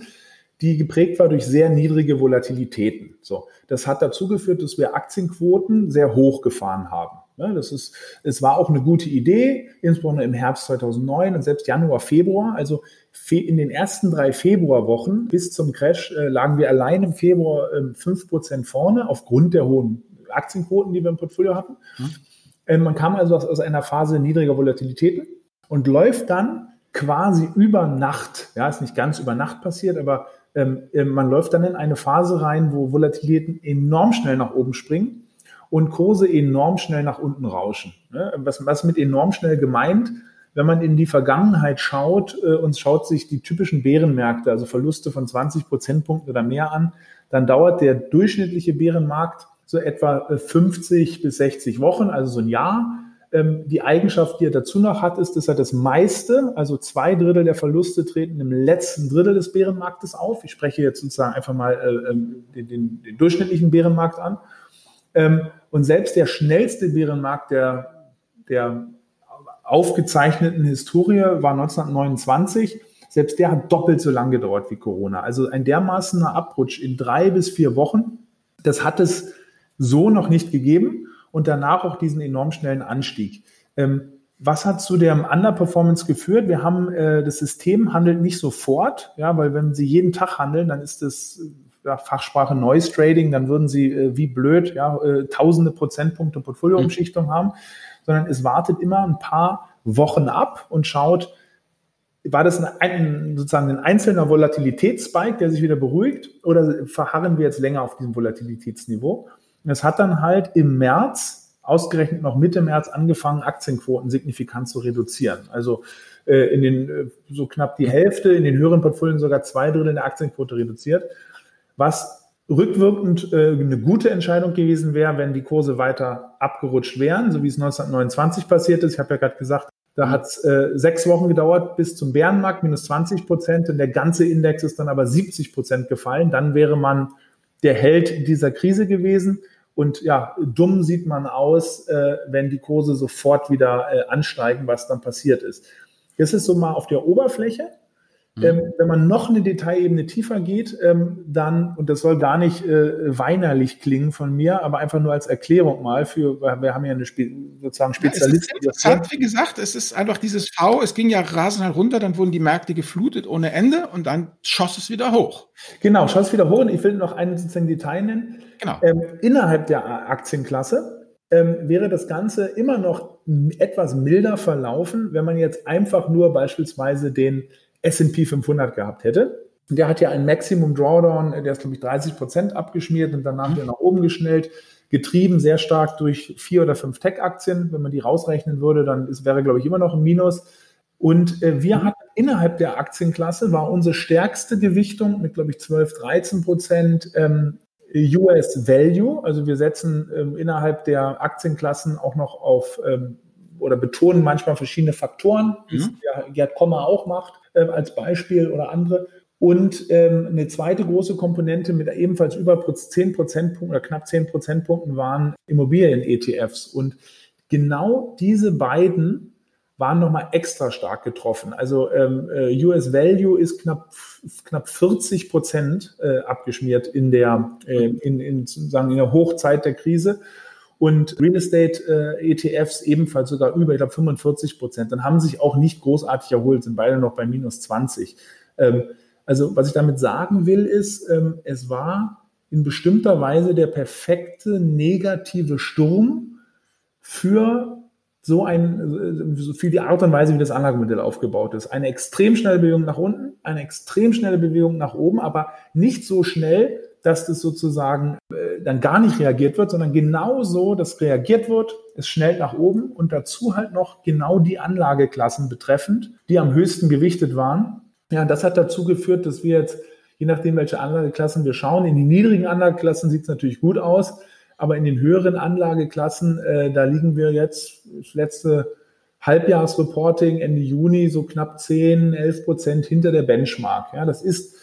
die geprägt war durch sehr niedrige Volatilitäten. So, das hat dazu geführt, dass wir Aktienquoten sehr hoch gefahren haben. Das ist, es war auch eine gute Idee, insbesondere im Herbst 2009 und selbst Januar, Februar. Also in den ersten drei Februarwochen bis zum Crash äh, lagen wir allein im Februar äh, 5% vorne aufgrund der hohen Aktienquoten, die wir im Portfolio hatten. Mhm. Man kam also aus, aus einer Phase niedriger Volatilitäten und läuft dann quasi über Nacht, ja, ist nicht ganz über Nacht passiert, aber ähm, äh, man läuft dann in eine Phase rein, wo Volatilitäten enorm schnell nach oben springen und Kurse enorm schnell nach unten rauschen. Ne? Was, was mit enorm schnell gemeint? Wenn man in die Vergangenheit schaut äh, und schaut sich die typischen Bärenmärkte, also Verluste von 20 Prozentpunkten oder mehr an, dann dauert der durchschnittliche Bärenmarkt so etwa 50 äh, bis 60 Wochen, also so ein Jahr. Ähm, die Eigenschaft, die er dazu noch hat, ist, dass er das meiste, also zwei Drittel der Verluste treten im letzten Drittel des Bärenmarktes auf. Ich spreche jetzt sozusagen einfach mal äh, ähm, den, den, den durchschnittlichen Bärenmarkt an. Ähm, und selbst der schnellste Bärenmarkt der, der aufgezeichneten Historie war 1929. Selbst der hat doppelt so lang gedauert wie Corona. Also ein dermaßener Abrutsch in drei bis vier Wochen, das hat es so noch nicht gegeben. Und danach auch diesen enorm schnellen Anstieg. Ähm, was hat zu der Underperformance geführt? Wir haben äh, das System handelt nicht sofort, ja, weil wenn Sie jeden Tag handeln, dann ist das ja, Fachsprache Noise Trading, dann würden Sie äh, wie blöd ja, äh, tausende Prozentpunkte Portfolioumschichtung mhm. haben, sondern es wartet immer ein paar Wochen ab und schaut, war das ein, ein, sozusagen ein einzelner Volatilitätsspike, der sich wieder beruhigt, oder verharren wir jetzt länger auf diesem Volatilitätsniveau? Und es hat dann halt im März, ausgerechnet noch Mitte März, angefangen, Aktienquoten signifikant zu reduzieren. Also äh, in den äh, so knapp die Hälfte, in den höheren Portfolien sogar zwei Drittel der Aktienquote reduziert was rückwirkend äh, eine gute Entscheidung gewesen wäre, wenn die Kurse weiter abgerutscht wären, so wie es 1929 passiert ist. Ich habe ja gerade gesagt, da hat es äh, sechs Wochen gedauert bis zum Bärenmarkt, minus 20 Prozent. Und der ganze Index ist dann aber 70 Prozent gefallen. Dann wäre man der Held dieser Krise gewesen. Und ja, dumm sieht man aus, äh, wenn die Kurse sofort wieder äh, ansteigen, was dann passiert ist. Das ist so mal auf der Oberfläche. Mhm. Ähm, wenn man noch eine Detailebene tiefer geht, ähm, dann, und das soll gar nicht äh, weinerlich klingen von mir, aber einfach nur als Erklärung mal für, wir haben ja eine Spe sozusagen Spezialisten. Ja, interessant, wie gesagt, es ist einfach dieses V, es ging ja rasend halt runter, dann wurden die Märkte geflutet ohne Ende und dann schoss es wieder hoch. Genau, schoss es wieder hoch und ich will noch einen sozusagen Detail nennen. Genau. Ähm, innerhalb der Aktienklasse ähm, wäre das Ganze immer noch etwas milder verlaufen, wenn man jetzt einfach nur beispielsweise den S&P 500 gehabt hätte. Der hat ja ein Maximum Drawdown, der ist glaube ich 30 Prozent abgeschmiert und danach mhm. wieder nach oben geschnellt, getrieben sehr stark durch vier oder fünf Tech-Aktien. Wenn man die rausrechnen würde, dann ist, wäre glaube ich immer noch ein Minus. Und äh, wir mhm. hatten innerhalb der Aktienklasse war unsere stärkste Gewichtung mit glaube ich 12, 13 Prozent ähm, US Value. Also wir setzen ähm, innerhalb der Aktienklassen auch noch auf ähm, oder betonen manchmal verschiedene Faktoren, die mhm. Gerd Kommer auch macht äh, als Beispiel oder andere. Und ähm, eine zweite große Komponente mit ebenfalls über 10 Prozentpunkten oder knapp 10 Prozentpunkten waren Immobilien-ETFs. Und genau diese beiden waren nochmal extra stark getroffen. Also ähm, äh, US Value ist knapp, knapp 40 Prozent äh, abgeschmiert in der, äh, in, in, sozusagen in der Hochzeit der Krise und Real Estate äh, ETFs ebenfalls sogar über, ich glaube 45 Prozent. Dann haben sich auch nicht großartig erholt, sind beide noch bei minus 20. Ähm, also was ich damit sagen will, ist, ähm, es war in bestimmter Weise der perfekte negative Sturm für so ein, für die Art und Weise, wie das Anlagemodell aufgebaut ist. Eine extrem schnelle Bewegung nach unten, eine extrem schnelle Bewegung nach oben, aber nicht so schnell, dass das sozusagen äh, dann gar nicht reagiert wird, sondern genau so, dass reagiert wird, es schnellt nach oben und dazu halt noch genau die Anlageklassen betreffend, die am höchsten gewichtet waren. Ja, das hat dazu geführt, dass wir jetzt, je nachdem, welche Anlageklassen wir schauen, in die niedrigen Anlageklassen sieht es natürlich gut aus, aber in den höheren Anlageklassen, äh, da liegen wir jetzt, das letzte Halbjahresreporting Ende Juni, so knapp 10, 11 Prozent hinter der Benchmark. Ja, das ist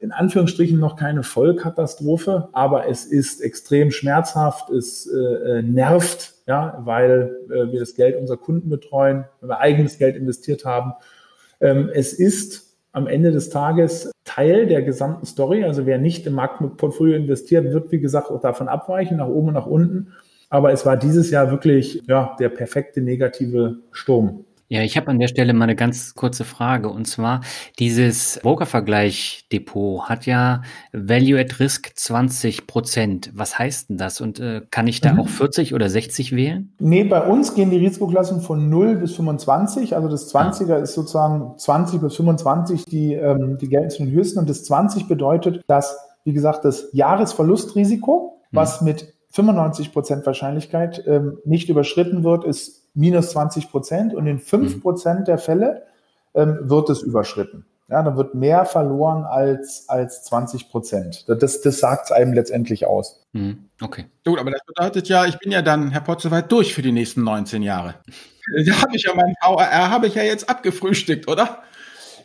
in Anführungsstrichen noch keine Vollkatastrophe, aber es ist extrem schmerzhaft, es äh, äh, nervt, ja, weil äh, wir das Geld unserer Kunden betreuen, weil wir eigenes Geld investiert haben. Ähm, es ist am Ende des Tages Teil der gesamten Story. Also wer nicht im Marktportfolio investiert, wird, wie gesagt, auch davon abweichen, nach oben und nach unten. Aber es war dieses Jahr wirklich ja, der perfekte negative Sturm. Ja, ich habe an der Stelle mal eine ganz kurze Frage. Und zwar, dieses Broker-Vergleich-Depot hat ja Value at Risk 20 Prozent. Was heißt denn das? Und äh, kann ich da mhm. auch 40 oder 60 wählen? Nee, bei uns gehen die Risikoklassen von 0 bis 25. Also das 20er ah. ist sozusagen 20 bis 25, die, ähm, die gelten zu den höchsten. Und das 20 bedeutet, dass, wie gesagt, das Jahresverlustrisiko, mhm. was mit 95 Prozent Wahrscheinlichkeit ähm, nicht überschritten wird, ist minus 20 Prozent und in 5 mhm. Prozent der Fälle ähm, wird es überschritten. Ja, dann wird mehr verloren als, als 20 Prozent. Das, das sagt es einem letztendlich aus. Mhm. Okay. Gut, aber das bedeutet ja, ich bin ja dann, Herr Potts, soweit durch für die nächsten 19 Jahre. (laughs) Da habe ich ja mein VRR, habe ich ja jetzt abgefrühstückt, oder?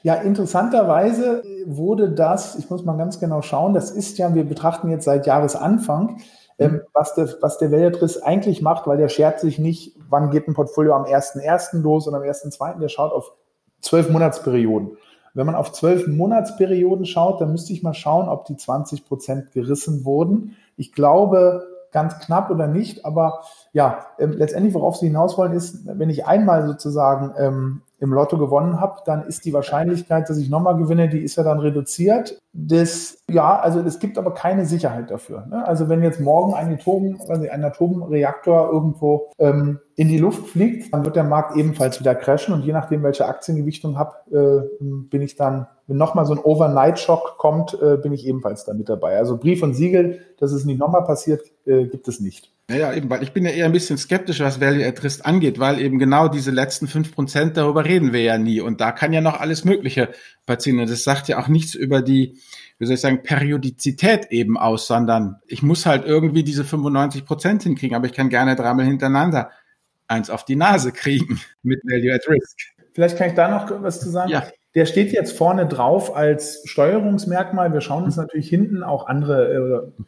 Ja, interessanterweise wurde das, ich muss mal ganz genau schauen, das ist ja, wir betrachten jetzt seit Jahresanfang, ähm, was, der, was der Weltris eigentlich macht, weil der schert sich nicht, wann geht ein Portfolio am 1.1. los und am 1.2., der schaut auf zwölf Monatsperioden. Wenn man auf zwölf Monatsperioden schaut, dann müsste ich mal schauen, ob die 20 Prozent gerissen wurden. Ich glaube, ganz knapp oder nicht, aber ja, ähm, letztendlich, worauf Sie hinaus wollen, ist, wenn ich einmal sozusagen ähm, im Lotto gewonnen habe, dann ist die Wahrscheinlichkeit, dass ich nochmal gewinne, die ist ja dann reduziert. Das, ja, also es gibt aber keine Sicherheit dafür. Ne? Also wenn jetzt morgen ein, Atom, also ein Atomreaktor irgendwo ähm, in die Luft fliegt, dann wird der Markt ebenfalls wieder crashen und je nachdem, welche Aktiengewichtung habe, äh, bin ich dann, wenn nochmal so ein Overnight-Schock kommt, äh, bin ich ebenfalls da mit dabei. Also Brief und Siegel, dass es nicht nochmal passiert, äh, gibt es nicht. Ja, eben, weil ich bin ja eher ein bisschen skeptisch, was Value at Risk angeht, weil eben genau diese letzten fünf Prozent, darüber reden wir ja nie. Und da kann ja noch alles Mögliche passieren. Und das sagt ja auch nichts über die, wie soll ich sagen, Periodizität eben aus, sondern ich muss halt irgendwie diese 95 Prozent hinkriegen, aber ich kann gerne dreimal hintereinander eins auf die Nase kriegen (laughs) mit Value at Risk. Vielleicht kann ich da noch was zu sagen. Ja. Der steht jetzt vorne drauf als Steuerungsmerkmal. Wir schauen uns natürlich hinten auch andere, äh,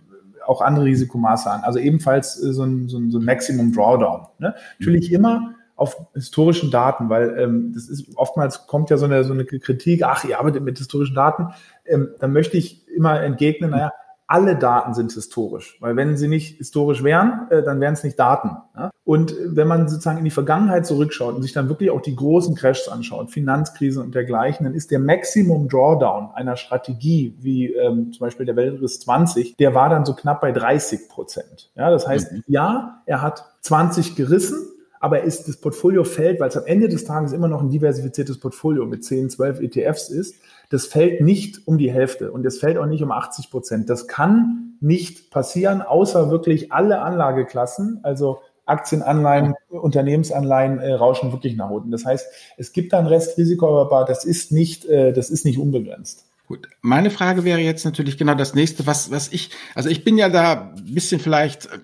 auch andere Risikomaße an. Also ebenfalls äh, so, ein, so, ein, so ein Maximum Drawdown. Ne? Natürlich immer auf historischen Daten, weil ähm, das ist oftmals kommt ja so eine, so eine Kritik, ach, ihr arbeitet mit historischen Daten. Ähm, dann möchte ich immer entgegnen, naja, alle Daten sind historisch, weil wenn sie nicht historisch wären, äh, dann wären es nicht Daten. Und wenn man sozusagen in die Vergangenheit zurückschaut und sich dann wirklich auch die großen Crashs anschaut, Finanzkrise und dergleichen, dann ist der Maximum Drawdown einer Strategie wie ähm, zum Beispiel der Weltriss 20, der war dann so knapp bei 30 Prozent. Ja, das heißt, mhm. ja, er hat 20 gerissen, aber ist das Portfolio fällt, weil es am Ende des Tages immer noch ein diversifiziertes Portfolio mit 10, 12 ETFs ist, das fällt nicht um die Hälfte und es fällt auch nicht um 80 Prozent. Das kann nicht passieren, außer wirklich alle Anlageklassen, also Aktien, Anleihen, Unternehmensanleihen äh, rauschen wirklich nach unten. Das heißt, es gibt ein Restrisiko, aber das ist nicht, äh, das ist nicht unbegrenzt. Gut, meine Frage wäre jetzt natürlich genau das nächste, was, was ich, also ich bin ja da ein bisschen vielleicht äh,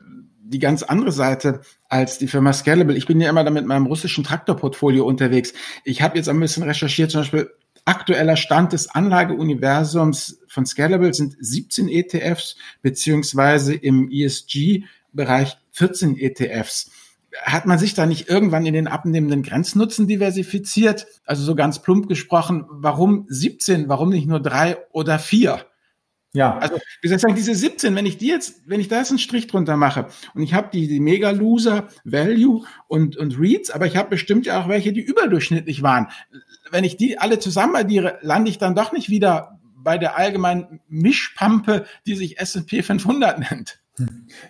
die ganz andere Seite als die Firma Scalable. Ich bin ja immer da mit meinem russischen Traktorportfolio unterwegs. Ich habe jetzt ein bisschen recherchiert, zum Beispiel Aktueller Stand des Anlageuniversums von Scalable sind 17 ETFs, beziehungsweise im ESG-Bereich 14 ETFs. Hat man sich da nicht irgendwann in den abnehmenden Grenznutzen diversifiziert? Also so ganz plump gesprochen, warum 17, warum nicht nur drei oder vier? Ja. Also, wie soll ich sagen, diese 17, wenn ich die jetzt, wenn ich da jetzt einen Strich drunter mache und ich habe die, die Mega-Loser, Value und, und Reads, aber ich habe bestimmt ja auch welche, die überdurchschnittlich waren. Wenn ich die alle zusammen addiere, lande ich dann doch nicht wieder bei der allgemeinen Mischpampe, die sich S&P 500 nennt.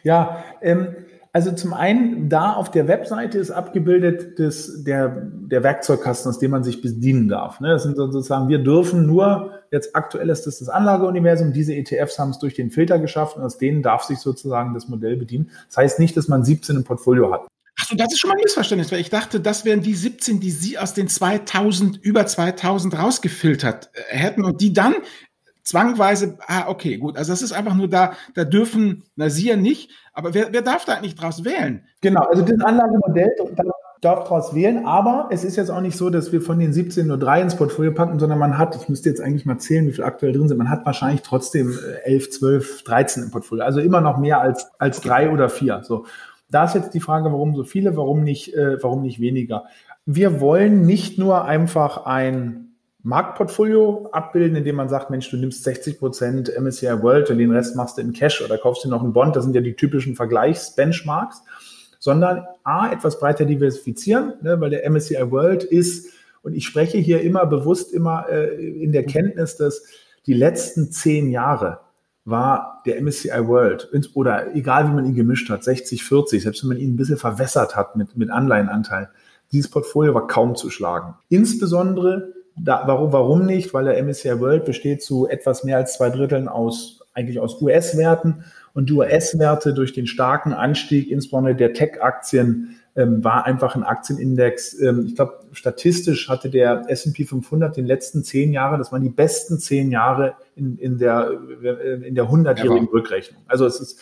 Ja, ähm, also zum einen, da auf der Webseite ist abgebildet das, der, der Werkzeugkasten, aus dem man sich bedienen darf. Ne? Das sind sozusagen, wir dürfen nur, jetzt aktuell ist das das Anlageuniversum, diese ETFs haben es durch den Filter geschafft und aus denen darf sich sozusagen das Modell bedienen. Das heißt nicht, dass man 17 im Portfolio hat. Achso, das ist schon mal ein Missverständnis, weil ich dachte, das wären die 17, die Sie aus den 2000, über 2000 rausgefiltert äh, hätten und die dann zwangweise, ah, okay, gut, also das ist einfach nur da, da dürfen, na Sie ja nicht, aber wer, wer darf da eigentlich draus wählen? Genau, also das Anlagemodell darf draus wählen, aber es ist jetzt auch nicht so, dass wir von den 17 nur drei ins Portfolio packen, sondern man hat, ich müsste jetzt eigentlich mal zählen, wie viel aktuell drin sind, man hat wahrscheinlich trotzdem 11, 12, 13 im Portfolio, also immer noch mehr als, als drei oder vier, so. Da ist jetzt die Frage, warum so viele, warum nicht, äh, warum nicht weniger? Wir wollen nicht nur einfach ein Marktportfolio abbilden, indem man sagt, Mensch, du nimmst 60 Prozent MSCI World und den Rest machst du in Cash oder kaufst dir noch einen Bond. Das sind ja die typischen Vergleichsbenchmarks, sondern A, etwas breiter diversifizieren, ne, weil der MSCI World ist, und ich spreche hier immer bewusst immer äh, in der Kenntnis, dass die letzten zehn Jahre war der MSCI World oder egal wie man ihn gemischt hat, 60, 40, selbst wenn man ihn ein bisschen verwässert hat mit, mit Anleihenanteil, dieses Portfolio war kaum zu schlagen. Insbesondere da, warum, warum nicht? Weil der MSCI World besteht zu etwas mehr als zwei Dritteln aus, eigentlich aus US-Werten. Und die US-Werte durch den starken Anstieg, insbesondere der Tech-Aktien, ähm, war einfach ein Aktienindex. Ähm, ich glaube, statistisch hatte der S&P 500 den letzten zehn Jahre, das waren die besten zehn Jahre in, in der, äh, in der 100-jährigen Rückrechnung. Also es ist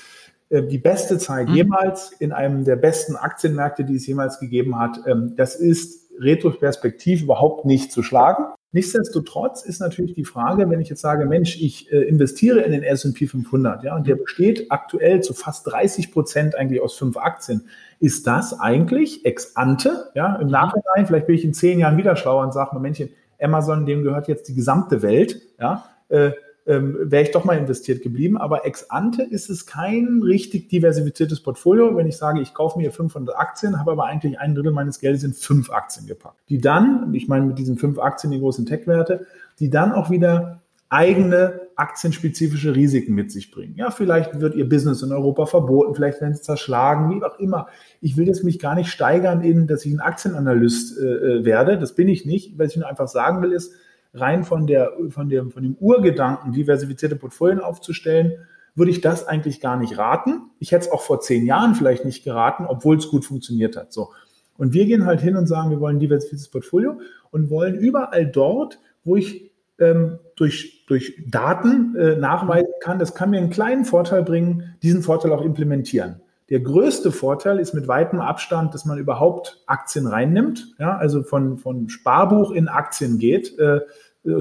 äh, die beste Zeit mhm. jemals in einem der besten Aktienmärkte, die es jemals gegeben hat. Ähm, das ist retrospektiv überhaupt nicht zu schlagen. Nichtsdestotrotz ist natürlich die Frage, wenn ich jetzt sage, Mensch, ich äh, investiere in den S&P 500, ja, und der besteht aktuell zu fast 30 Prozent eigentlich aus fünf Aktien. Ist das eigentlich ex ante, ja, im Nachhinein, vielleicht bin ich in zehn Jahren wieder schlauer und sage mal, Männchen, Amazon, dem gehört jetzt die gesamte Welt, ja, äh, ähm, wäre ich doch mal investiert geblieben. Aber ex ante ist es kein richtig diversifiziertes Portfolio. Wenn ich sage, ich kaufe mir 500 Aktien, habe aber eigentlich ein Drittel meines Geldes in fünf Aktien gepackt, die dann, ich meine mit diesen fünf Aktien die großen Tech-Werte, die dann auch wieder eigene aktienspezifische Risiken mit sich bringen. Ja, vielleicht wird ihr Business in Europa verboten, vielleicht werden sie zerschlagen, wie auch immer. Ich will jetzt mich gar nicht steigern in, dass ich ein Aktienanalyst äh, äh werde. Das bin ich nicht. Was ich nur einfach sagen will, ist, rein von, der, von, dem, von dem Urgedanken, diversifizierte Portfolien aufzustellen, würde ich das eigentlich gar nicht raten. Ich hätte es auch vor zehn Jahren vielleicht nicht geraten, obwohl es gut funktioniert hat. So. Und wir gehen halt hin und sagen, wir wollen ein diversifiziertes Portfolio und wollen überall dort, wo ich ähm, durch, durch Daten äh, nachweisen kann, das kann mir einen kleinen Vorteil bringen, diesen Vorteil auch implementieren. Der größte Vorteil ist mit weitem Abstand, dass man überhaupt Aktien reinnimmt, ja, also von, von Sparbuch in Aktien geht. Äh,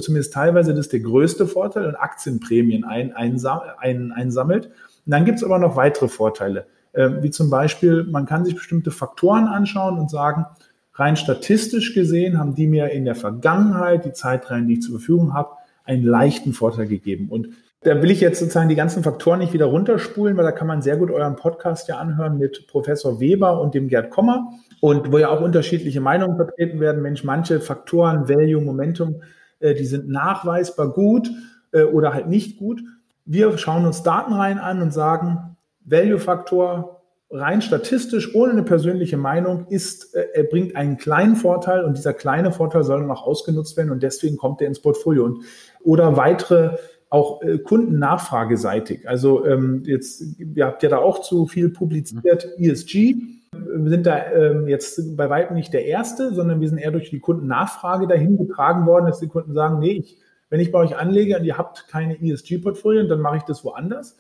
zumindest teilweise das ist der größte Vorteil und Aktienprämien ein, einsam, ein, einsammelt. Und dann gibt es aber noch weitere Vorteile, äh, wie zum Beispiel, man kann sich bestimmte Faktoren anschauen und sagen, rein statistisch gesehen haben die mir in der Vergangenheit, die Zeitreihen, die ich zur Verfügung habe, einen leichten Vorteil gegeben. Und da will ich jetzt sozusagen die ganzen Faktoren nicht wieder runterspulen, weil da kann man sehr gut euren Podcast ja anhören mit Professor Weber und dem Gerd Kommer und wo ja auch unterschiedliche Meinungen vertreten werden. Mensch, manche Faktoren, Value, Momentum, äh, die sind nachweisbar gut äh, oder halt nicht gut. Wir schauen uns Datenreihen an und sagen, Value-Faktor rein statistisch, ohne eine persönliche Meinung, ist, äh, er bringt einen kleinen Vorteil und dieser kleine Vorteil soll auch ausgenutzt werden und deswegen kommt er ins Portfolio. Und, oder weitere auch äh, kundennachfrageseitig. Also ähm, jetzt, ihr habt ja da auch zu viel publiziert, ESG. Wir sind da ähm, jetzt bei weitem nicht der Erste, sondern wir sind eher durch die Kundennachfrage dahin getragen worden, dass die Kunden sagen, nee, ich, wenn ich bei euch anlege und ihr habt keine ESG-Portfolien, dann mache ich das woanders.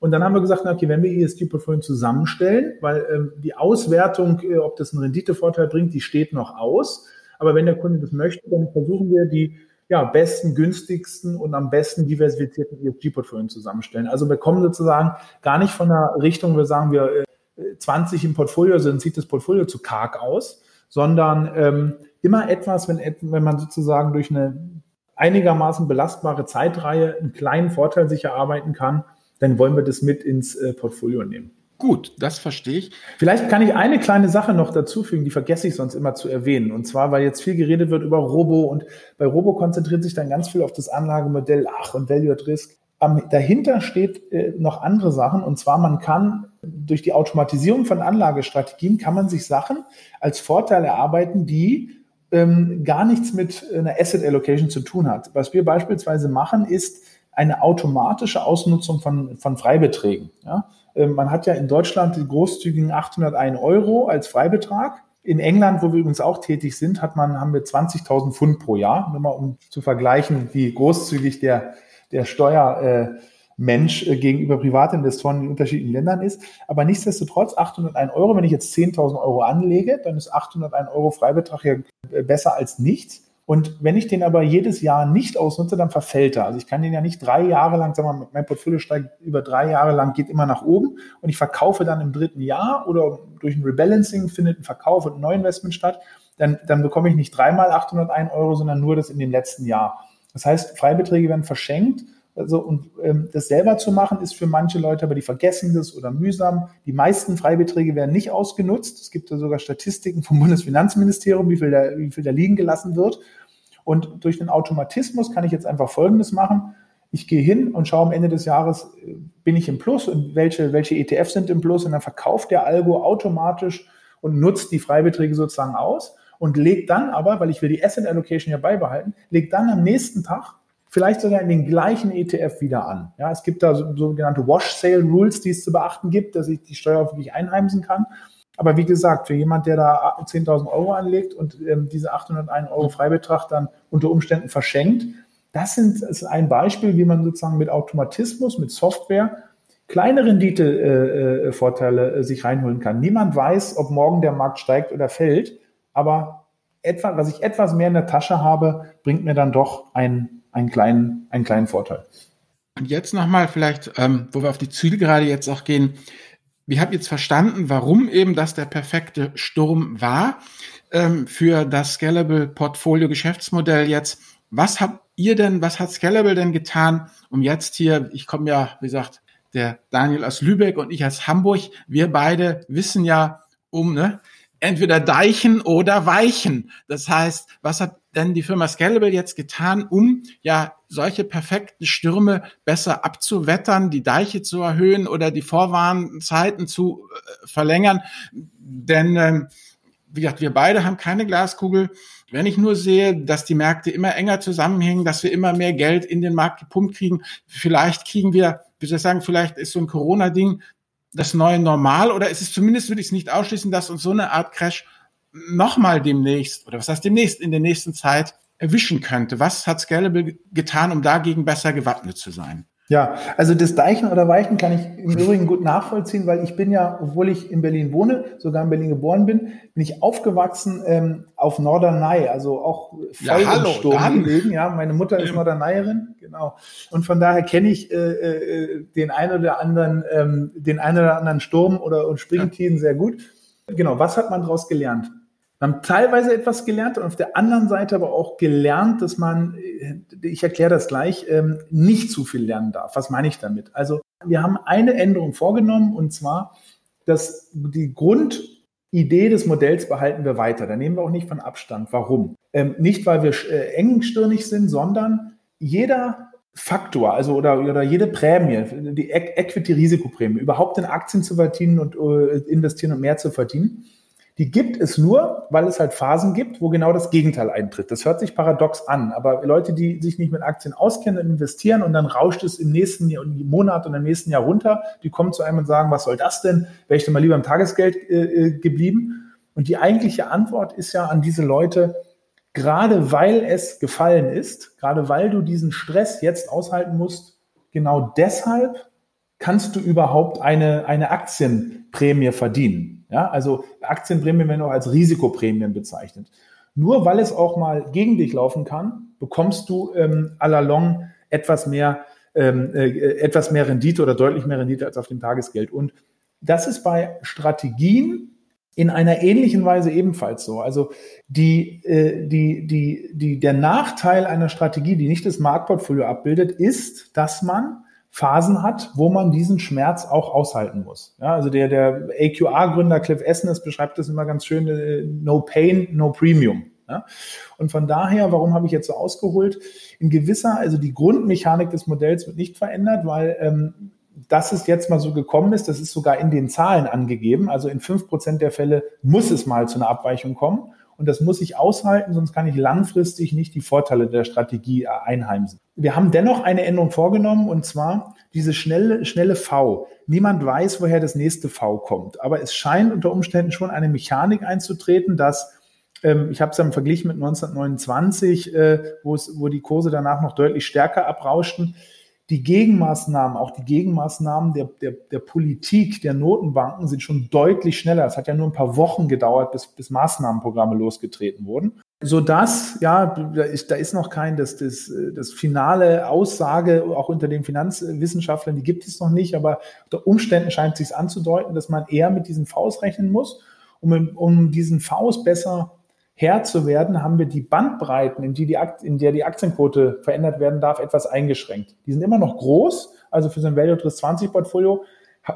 Und dann haben wir gesagt, okay, wenn wir ESG-Portfolien zusammenstellen, weil ähm, die Auswertung, äh, ob das einen Renditevorteil bringt, die steht noch aus. Aber wenn der Kunde das möchte, dann versuchen wir die ja, besten, günstigsten und am besten diversifizierten ESG-Portfolien zusammenstellen. Also wir kommen sozusagen gar nicht von der Richtung, wir sagen wir 20 äh, im Portfolio, dann sieht das Portfolio zu karg aus, sondern ähm, immer etwas, wenn, wenn man sozusagen durch eine einigermaßen belastbare Zeitreihe einen kleinen Vorteil sich erarbeiten kann, dann wollen wir das mit ins äh, Portfolio nehmen. Gut, das verstehe ich. Vielleicht kann ich eine kleine Sache noch dazu fügen, die vergesse ich sonst immer zu erwähnen. Und zwar, weil jetzt viel geredet wird über Robo und bei Robo konzentriert sich dann ganz viel auf das Anlagemodell, ach und Value at Risk. Ähm, dahinter steht äh, noch andere Sachen und zwar man kann durch die Automatisierung von Anlagestrategien kann man sich Sachen als Vorteil erarbeiten, die ähm, gar nichts mit einer Asset Allocation zu tun hat. Was wir beispielsweise machen, ist eine automatische Ausnutzung von, von Freibeträgen. Ja? Ähm, man hat ja in Deutschland die großzügigen 801 Euro als Freibetrag. In England, wo wir übrigens auch tätig sind, hat man, haben wir 20.000 Pfund pro Jahr. Nur mal um zu vergleichen, wie großzügig der, der Steuermensch äh, gegenüber Privatinvestoren in unterschiedlichen Ländern ist. Aber nichtsdestotrotz 801 Euro. Wenn ich jetzt 10.000 Euro anlege, dann ist 801 Euro Freibetrag ja äh, besser als nichts. Und wenn ich den aber jedes Jahr nicht ausnutze, dann verfällt er. Also ich kann den ja nicht drei Jahre lang, sagen wir mal, mein Portfolio steigt über drei Jahre lang, geht immer nach oben und ich verkaufe dann im dritten Jahr oder durch ein Rebalancing findet ein Verkauf und ein Neuinvestment statt, dann, dann bekomme ich nicht dreimal 801 Euro, sondern nur das in dem letzten Jahr. Das heißt, Freibeträge werden verschenkt. Also, und ähm, das selber zu machen, ist für manche Leute, aber die vergessen das oder mühsam. Die meisten Freibeträge werden nicht ausgenutzt. Es gibt da sogar Statistiken vom Bundesfinanzministerium, wie viel da, wie viel da liegen gelassen wird. Und durch den Automatismus kann ich jetzt einfach Folgendes machen. Ich gehe hin und schaue am Ende des Jahres, äh, bin ich im Plus und welche, welche ETFs sind im Plus und dann verkauft der Algo automatisch und nutzt die Freibeträge sozusagen aus und legt dann aber, weil ich will die Asset Allocation ja beibehalten, legt dann am nächsten Tag vielleicht sogar in den gleichen ETF wieder an. Ja, es gibt da so, sogenannte Wash Sale Rules, die es zu beachten gibt, dass ich die Steuer wirklich einheimsen kann. Aber wie gesagt, für jemand, der da 10.000 Euro anlegt und ähm, diese 801 Euro Freibetrag dann unter Umständen verschenkt, das, sind, ist ein Beispiel, wie man sozusagen mit Automatismus, mit Software kleine Renditevorteile äh, äh, sich reinholen kann. Niemand weiß, ob morgen der Markt steigt oder fällt, aber etwa, was ich etwas mehr in der Tasche habe, bringt mir dann doch einen, einen, kleinen, einen kleinen Vorteil. Und jetzt nochmal vielleicht, ähm, wo wir auf die Ziele gerade jetzt auch gehen, wir haben jetzt verstanden, warum eben das der perfekte Sturm war ähm, für das Scalable Portfolio Geschäftsmodell jetzt. Was habt ihr denn, was hat Scalable denn getan, um jetzt hier, ich komme ja, wie gesagt, der Daniel aus Lübeck und ich aus Hamburg, wir beide wissen ja um, ne, entweder deichen oder weichen. Das heißt, was hat denn die Firma Scalable jetzt getan, um ja solche perfekten Stürme besser abzuwettern, die Deiche zu erhöhen oder die Vorwarnzeiten zu äh, verlängern? Denn ähm, wie gesagt, wir beide haben keine Glaskugel. Wenn ich nur sehe, dass die Märkte immer enger zusammenhängen, dass wir immer mehr Geld in den Markt gepumpt kriegen, vielleicht kriegen wir wie soll ich sagen, vielleicht ist so ein Corona-Ding das neue Normal oder ist es zumindest, würde ich es nicht ausschließen, dass uns so eine Art Crash nochmal demnächst, oder was heißt demnächst, in der nächsten Zeit erwischen könnte? Was hat Scalable getan, um dagegen besser gewappnet zu sein? Ja, also das Deichen oder Weichen kann ich im Übrigen gut nachvollziehen, weil ich bin ja, obwohl ich in Berlin wohne, sogar in Berlin geboren bin, bin ich aufgewachsen ähm, auf Norderney, also auch voll ja, hallo, im Sturm gelegen. Ja, meine Mutter ist Norderneyerin, genau. Und von daher kenne ich äh, äh, den einen oder anderen, ähm, den einen oder anderen Sturm oder und Springtiden ja. sehr gut. Genau, was hat man daraus gelernt? Wir haben teilweise etwas gelernt und auf der anderen Seite aber auch gelernt, dass man, äh, ich erkläre das gleich, ähm, nicht zu viel lernen darf. Was meine ich damit? Also wir haben eine Änderung vorgenommen und zwar, dass die Grundidee des Modells behalten wir weiter. Da nehmen wir auch nicht von Abstand. Warum? Ähm, nicht, weil wir äh, engstirnig sind, sondern jeder Faktor, also oder, oder jede Prämie, die Equity-Risikoprämie, überhaupt in Aktien zu verdienen und äh, investieren und mehr zu verdienen, die gibt es nur, weil es halt Phasen gibt, wo genau das Gegenteil eintritt. Das hört sich paradox an, aber Leute, die sich nicht mit Aktien auskennen und investieren und dann rauscht es im nächsten Monat und im nächsten Jahr runter, die kommen zu einem und sagen, was soll das denn? Wäre ich denn mal lieber im Tagesgeld äh, äh, geblieben? Und die eigentliche Antwort ist ja an diese Leute, gerade weil es gefallen ist, gerade weil du diesen Stress jetzt aushalten musst, genau deshalb kannst du überhaupt eine, eine Aktienprämie verdienen. Ja, also Aktienprämien werden auch als Risikoprämien bezeichnet. Nur weil es auch mal gegen dich laufen kann, bekommst du ähm, à la long etwas mehr, ähm, äh, etwas mehr Rendite oder deutlich mehr Rendite als auf dem Tagesgeld. Und das ist bei Strategien in einer ähnlichen Weise ebenfalls so. Also die, äh, die, die, die, der Nachteil einer Strategie, die nicht das Marktportfolio abbildet, ist, dass man Phasen hat, wo man diesen Schmerz auch aushalten muss. Ja, also der, der AQA-Gründer Cliff Esnes beschreibt das immer ganz schön, äh, no pain, no premium. Ja? Und von daher, warum habe ich jetzt so ausgeholt? In gewisser, also die Grundmechanik des Modells wird nicht verändert, weil ähm, dass es jetzt mal so gekommen ist, das ist sogar in den Zahlen angegeben. Also in fünf Prozent der Fälle muss es mal zu einer Abweichung kommen. Und das muss ich aushalten, sonst kann ich langfristig nicht die Vorteile der Strategie einheimsen. Wir haben dennoch eine Änderung vorgenommen und zwar diese schnelle, schnelle V. Niemand weiß, woher das nächste V kommt. Aber es scheint unter Umständen schon eine Mechanik einzutreten, dass ähm, ich habe es ja im Vergleich mit 1929, äh, wo, es, wo die Kurse danach noch deutlich stärker abrauschten, die Gegenmaßnahmen, auch die Gegenmaßnahmen der, der, der Politik, der Notenbanken sind schon deutlich schneller. Es hat ja nur ein paar Wochen gedauert, bis, bis Maßnahmenprogramme losgetreten wurden. So dass, ja, da ist, da ist noch kein, das, das, das finale Aussage, auch unter den Finanzwissenschaftlern, die gibt es noch nicht, aber unter Umständen scheint es sich anzudeuten, dass man eher mit diesen Vs rechnen muss, um, um diesen Vs besser Herr zu werden, haben wir die Bandbreiten, in, die die, in der die Aktienquote verändert werden darf, etwas eingeschränkt. Die sind immer noch groß, also für so ein Value Trust 20 Portfolio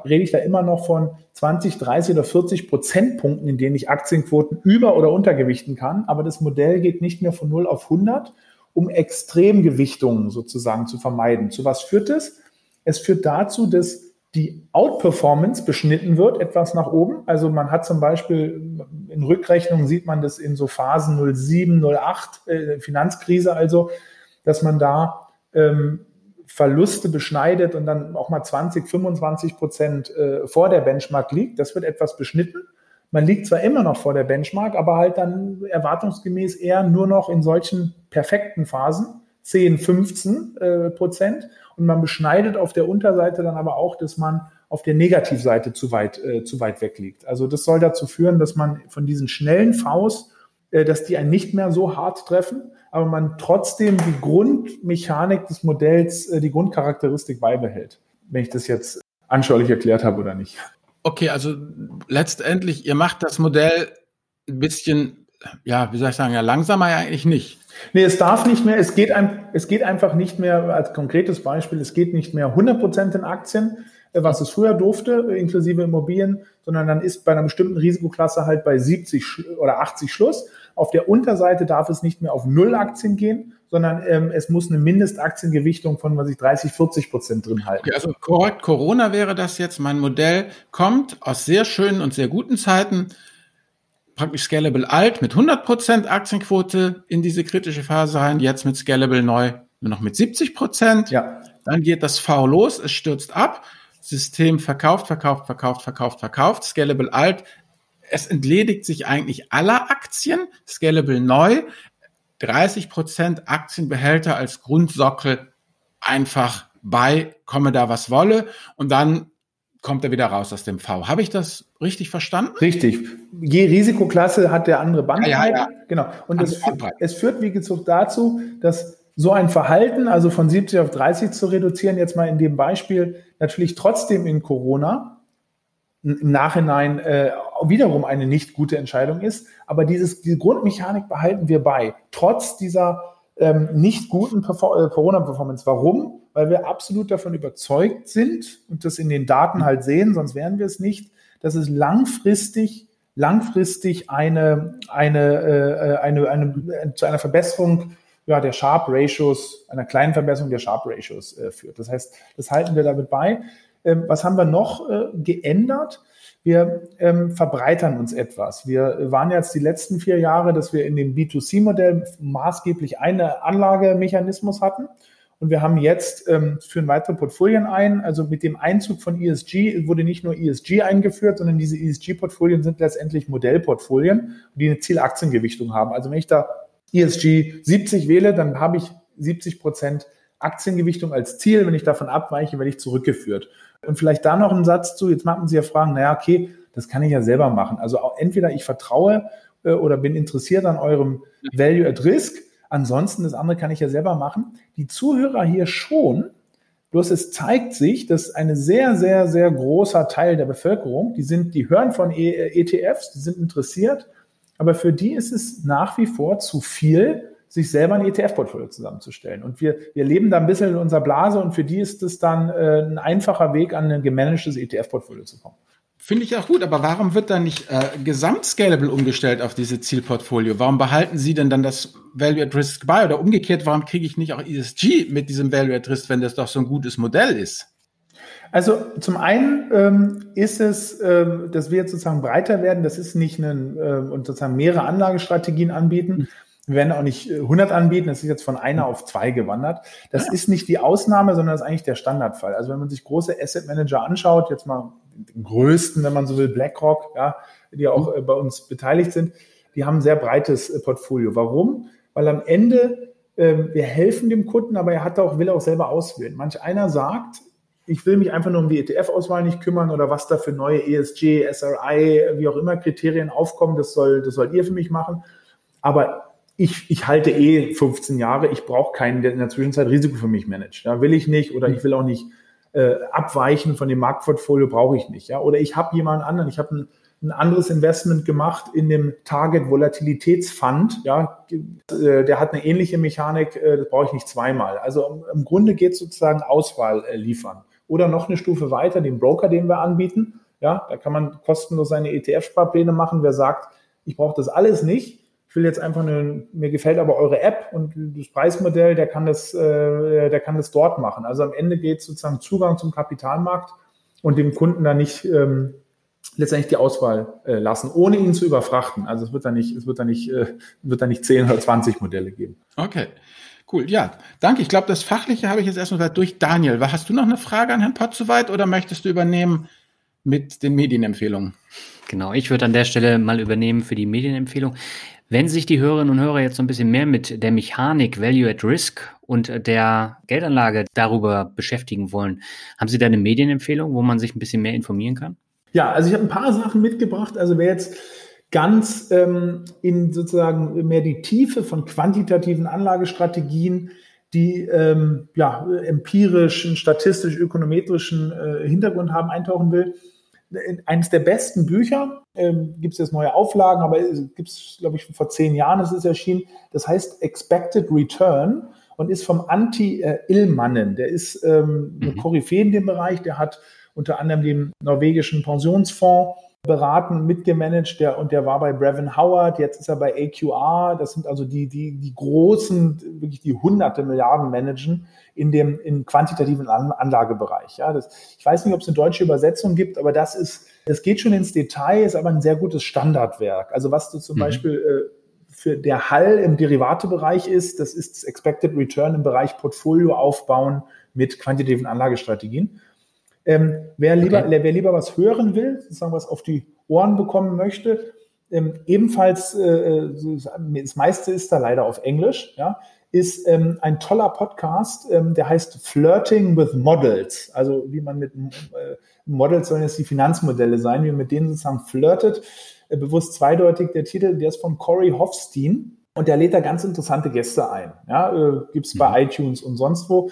rede ich da immer noch von 20, 30 oder 40 Prozentpunkten, in denen ich Aktienquoten über- oder untergewichten kann. Aber das Modell geht nicht mehr von 0 auf 100, um Extremgewichtungen sozusagen zu vermeiden. Zu was führt es? Es führt dazu, dass die Outperformance beschnitten wird, etwas nach oben. Also man hat zum Beispiel in Rückrechnungen sieht man das in so Phasen 07, 08, äh, Finanzkrise also, dass man da ähm, Verluste beschneidet und dann auch mal 20, 25 Prozent äh, vor der Benchmark liegt. Das wird etwas beschnitten. Man liegt zwar immer noch vor der Benchmark, aber halt dann erwartungsgemäß eher nur noch in solchen perfekten Phasen, 10, 15 äh, Prozent. Und man beschneidet auf der Unterseite dann aber auch, dass man auf der Negativseite zu weit, äh, zu weit weg liegt. Also das soll dazu führen, dass man von diesen schnellen Vs, äh, dass die einen nicht mehr so hart treffen, aber man trotzdem die Grundmechanik des Modells, äh, die Grundcharakteristik beibehält. Wenn ich das jetzt anschaulich erklärt habe oder nicht. Okay, also letztendlich, ihr macht das Modell ein bisschen, ja, wie soll ich sagen, ja, langsamer ja eigentlich nicht. Nee, es darf nicht mehr, es geht, ein, es geht einfach nicht mehr, als konkretes Beispiel, es geht nicht mehr 100% in Aktien, was es früher durfte, inklusive Immobilien, sondern dann ist bei einer bestimmten Risikoklasse halt bei 70 oder 80 Schluss. Auf der Unterseite darf es nicht mehr auf Null Aktien gehen, sondern ähm, es muss eine Mindestaktiengewichtung von, was ich, 30, 40 Prozent drin halten. Okay, also korrekt, Corona wäre das jetzt. Mein Modell kommt aus sehr schönen und sehr guten Zeiten praktisch Scalable alt mit 100% Aktienquote in diese kritische Phase rein, jetzt mit Scalable neu nur noch mit 70 Prozent. Ja. Dann geht das V los, es stürzt ab. System verkauft, verkauft, verkauft, verkauft, verkauft. Scalable alt. Es entledigt sich eigentlich aller Aktien. Scalable neu. 30 Prozent Aktienbehälter als Grundsockel einfach bei, komme da was wolle. Und dann kommt er wieder raus aus dem V. Habe ich das richtig verstanden? Richtig. Je Risikoklasse hat der andere Bandbreite. Ja, ja, ja. Genau. Und es, es, führt, wie gesagt, dazu, dass so ein Verhalten, also von 70 auf 30 zu reduzieren, jetzt mal in dem Beispiel, natürlich trotzdem in Corona im Nachhinein äh, wiederum eine nicht gute Entscheidung ist. Aber dieses, diese Grundmechanik behalten wir bei, trotz dieser ähm, nicht guten äh, Corona-Performance. Warum? Weil wir absolut davon überzeugt sind und das in den Daten halt sehen, sonst wären wir es nicht, dass es langfristig langfristig eine, eine, äh, eine, eine, eine, zu einer Verbesserung ja, der Sharp Ratios, einer kleinen Verbesserung der Sharp Ratios äh, führt. Das heißt, das halten wir damit bei. Ähm, was haben wir noch äh, geändert? wir ähm, verbreitern uns etwas. Wir waren jetzt die letzten vier Jahre, dass wir in dem B2C-Modell maßgeblich eine Anlagemechanismus hatten. Und wir haben jetzt, ähm, führen weitere Portfolien ein. Also mit dem Einzug von ESG wurde nicht nur ESG eingeführt, sondern diese ESG-Portfolien sind letztendlich Modellportfolien, die eine Zielaktiengewichtung haben. Also wenn ich da ESG 70 wähle, dann habe ich 70 Prozent Aktiengewichtung als Ziel. Wenn ich davon abweiche, werde ich zurückgeführt. Und vielleicht da noch ein Satz zu, jetzt machen Sie ja fragen, naja, okay, das kann ich ja selber machen. Also auch entweder ich vertraue äh, oder bin interessiert an eurem Value at Risk, ansonsten das andere kann ich ja selber machen. Die Zuhörer hier schon, bloß es zeigt sich, dass eine sehr, sehr, sehr großer Teil der Bevölkerung, die sind, die hören von ETFs, die sind interessiert, aber für die ist es nach wie vor zu viel, sich selber ein ETF-Portfolio zusammenzustellen. Und wir, wir leben da ein bisschen in unserer Blase und für die ist es dann äh, ein einfacher Weg, an ein gemanagtes ETF-Portfolio zu kommen. Finde ich auch gut, aber warum wird dann nicht äh, gesamtscalable umgestellt auf diese Zielportfolio? Warum behalten Sie denn dann das Value at Risk bei? Oder umgekehrt, warum kriege ich nicht auch ESG mit diesem Value at Risk, wenn das doch so ein gutes Modell ist? Also zum einen ähm, ist es, ähm, dass wir jetzt sozusagen breiter werden. Das ist nicht ein ähm, und sozusagen mehrere Anlagestrategien anbieten. Wir werden auch nicht 100 äh, anbieten, das ist jetzt von einer auf zwei gewandert. Das ja. ist nicht die Ausnahme, sondern das ist eigentlich der Standardfall. Also wenn man sich große Asset Manager anschaut, jetzt mal den größten, wenn man so will, BlackRock, ja, die auch mhm. bei uns beteiligt sind, die haben ein sehr breites äh, Portfolio. Warum? Weil am Ende äh, wir helfen dem Kunden, aber er hat auch, will auch selber auswählen. Manch einer sagt, ich will mich einfach nur um die ETF-Auswahl nicht kümmern oder was da für neue ESG, SRI, wie auch immer Kriterien aufkommen, das soll, das sollt ihr für mich machen. Aber ich, ich halte eh 15 Jahre, ich brauche keinen, der in der Zwischenzeit Risiko für mich managt. Da will ich nicht oder ich will auch nicht äh, abweichen von dem Marktportfolio, brauche ich nicht. Ja? Oder ich habe jemanden anderen, ich habe ein, ein anderes Investment gemacht in dem Target Volatilitätsfund, ja, äh, der hat eine ähnliche Mechanik, äh, das brauche ich nicht zweimal. Also im Grunde geht es sozusagen Auswahl äh, liefern. Oder noch eine Stufe weiter, den Broker, den wir anbieten. Ja, da kann man kostenlos seine ETF-Sparpläne machen. Wer sagt, ich brauche das alles nicht, ich will jetzt einfach eine, mir gefällt aber eure App und das Preismodell, der kann das, äh, der kann das dort machen. Also am Ende geht sozusagen Zugang zum Kapitalmarkt und dem Kunden da nicht ähm, letztendlich die Auswahl äh, lassen, ohne ihn zu überfrachten. Also es wird da nicht, es wird da nicht, äh, wird da nicht 10 oder 20 Modelle geben. Okay. Cool, ja, danke. Ich glaube, das Fachliche habe ich jetzt erstmal durch Daniel. Hast du noch eine Frage an Herrn Pottsoweit oder möchtest du übernehmen mit den Medienempfehlungen? Genau, ich würde an der Stelle mal übernehmen für die Medienempfehlung. Wenn sich die Hörerinnen und Hörer jetzt so ein bisschen mehr mit der Mechanik Value at Risk und der Geldanlage darüber beschäftigen wollen, haben Sie da eine Medienempfehlung, wo man sich ein bisschen mehr informieren kann? Ja, also ich habe ein paar Sachen mitgebracht. Also wer jetzt ganz ähm, in sozusagen mehr die Tiefe von quantitativen Anlagestrategien, die ähm, ja, empirischen, statistisch-ökonometrischen äh, Hintergrund haben, eintauchen will, eines der besten Bücher, ähm, gibt es jetzt neue Auflagen, aber gibt es, glaube ich, vor zehn Jahren ist es erschienen. Das heißt Expected Return und ist vom Anti Illmannen. Der ist ähm, eine mhm. Koryphäe in dem Bereich, der hat unter anderem den norwegischen Pensionsfonds beraten, mitgemanagt, der, und der war bei Brevin Howard, jetzt ist er bei AQR, das sind also die, die, die großen, wirklich die hunderte Milliarden managen in dem, im quantitativen Anlagebereich. Ja, das, ich weiß nicht, ob es eine deutsche Übersetzung gibt, aber das ist, es geht schon ins Detail, ist aber ein sehr gutes Standardwerk. Also was du zum mhm. Beispiel äh, für der Hall im Derivatebereich ist, das ist das Expected Return im Bereich Portfolio aufbauen mit quantitativen Anlagestrategien. Ähm, wer, lieber, okay. wer lieber was hören will, sozusagen was auf die Ohren bekommen möchte, ähm, ebenfalls, äh, äh das meiste ist da leider auf Englisch, ja, ist ähm, ein toller Podcast, ähm, der heißt Flirting with Models. Also wie man mit äh, Models sollen jetzt die Finanzmodelle sein, wie man mit denen sozusagen flirtet. Äh, bewusst zweideutig der Titel, der ist von Corey Hofstein. Und der lädt da ganz interessante Gäste ein. Ja, äh, gibt es bei mhm. iTunes und sonst wo.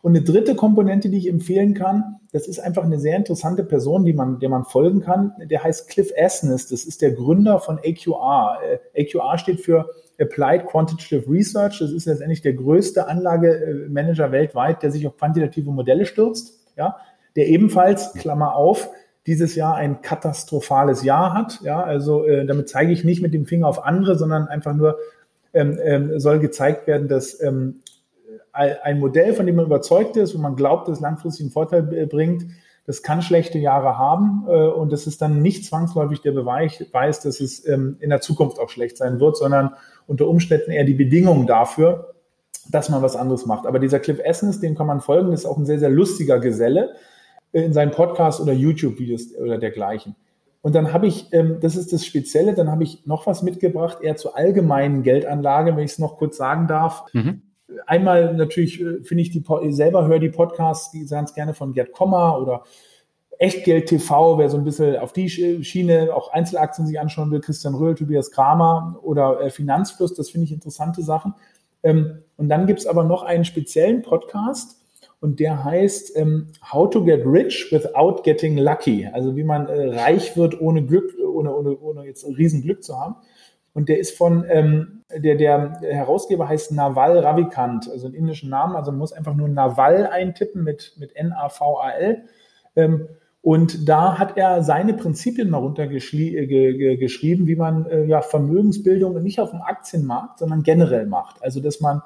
Und eine dritte Komponente, die ich empfehlen kann, das ist einfach eine sehr interessante Person, die man, der man folgen kann. Der heißt Cliff Asness. Das ist der Gründer von AQR. Äh, AQR steht für Applied Quantitative Research. Das ist letztendlich der größte Anlagemanager weltweit, der sich auf quantitative Modelle stürzt. Ja, der ebenfalls, Klammer auf, dieses Jahr ein katastrophales Jahr hat. Ja, also äh, damit zeige ich nicht mit dem Finger auf andere, sondern einfach nur, ähm, ähm, soll gezeigt werden, dass ähm, ein Modell, von dem man überzeugt ist und man glaubt, dass es langfristig einen Vorteil äh, bringt, das kann schlechte Jahre haben äh, und das ist dann nicht zwangsläufig der Beweis, dass es ähm, in der Zukunft auch schlecht sein wird, sondern unter Umständen eher die Bedingungen dafür, dass man was anderes macht. Aber dieser Cliff Essence, dem kann man folgen, ist auch ein sehr, sehr lustiger Geselle äh, in seinen Podcasts oder YouTube-Videos oder dergleichen. Und dann habe ich, ähm, das ist das Spezielle, dann habe ich noch was mitgebracht, eher zur allgemeinen Geldanlage, wenn ich es noch kurz sagen darf. Mhm. Einmal natürlich äh, finde ich die selber höre die Podcasts ganz gerne von Gerd Kommer oder Echtgeld TV, wer so ein bisschen auf die Schiene auch Einzelaktien sich anschauen will, Christian Röhl, Tobias Kramer oder äh, Finanzfluss, das finde ich interessante Sachen. Ähm, und dann gibt es aber noch einen speziellen Podcast, und der heißt ähm, How to Get Rich Without Getting Lucky. Also wie man äh, reich wird ohne Glück, ohne, ohne, ohne jetzt Riesenglück zu haben. Und der ist von, ähm, der, der Herausgeber heißt Naval Ravikant, also einen indischen Namen. Also man muss einfach nur Naval eintippen mit, mit N-A-V-A-L. Ähm, und da hat er seine Prinzipien mal runtergeschrieben, äh, wie man äh, ja, Vermögensbildung nicht auf dem Aktienmarkt, sondern generell macht. Also dass man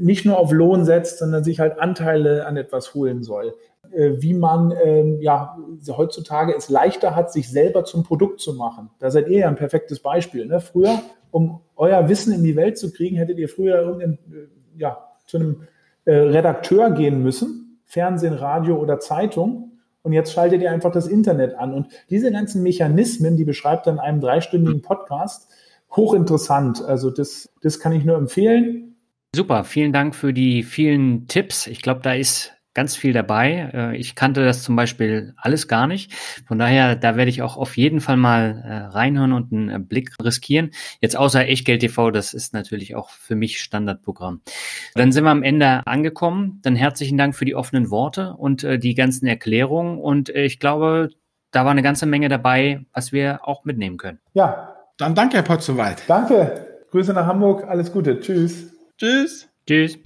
nicht nur auf Lohn setzt, sondern sich halt Anteile an etwas holen soll. Äh, wie man ähm, ja heutzutage es leichter hat, sich selber zum Produkt zu machen. Da seid ihr ja ein perfektes Beispiel. Ne? Früher, um euer Wissen in die Welt zu kriegen, hättet ihr früher irgendein, äh, ja, zu einem äh, Redakteur gehen müssen, Fernsehen, Radio oder Zeitung. Und jetzt schaltet ihr einfach das Internet an. Und diese ganzen Mechanismen, die beschreibt dann einem dreistündigen Podcast, hochinteressant. Also das, das kann ich nur empfehlen. Super, vielen Dank für die vielen Tipps. Ich glaube, da ist ganz viel dabei. Äh, ich kannte das zum Beispiel alles gar nicht. Von daher, da werde ich auch auf jeden Fall mal äh, reinhören und einen äh, Blick riskieren. Jetzt außer Echtgeld TV, das ist natürlich auch für mich Standardprogramm. Dann sind wir am Ende angekommen. Dann herzlichen Dank für die offenen Worte und die ganzen Erklärungen. Und ich glaube, da war eine ganze Menge dabei, was wir auch mitnehmen können. Ja. Dann danke, Herr Potz, soweit. Danke. Grüße nach Hamburg. Alles Gute. Tschüss. Tschüss. Tschüss.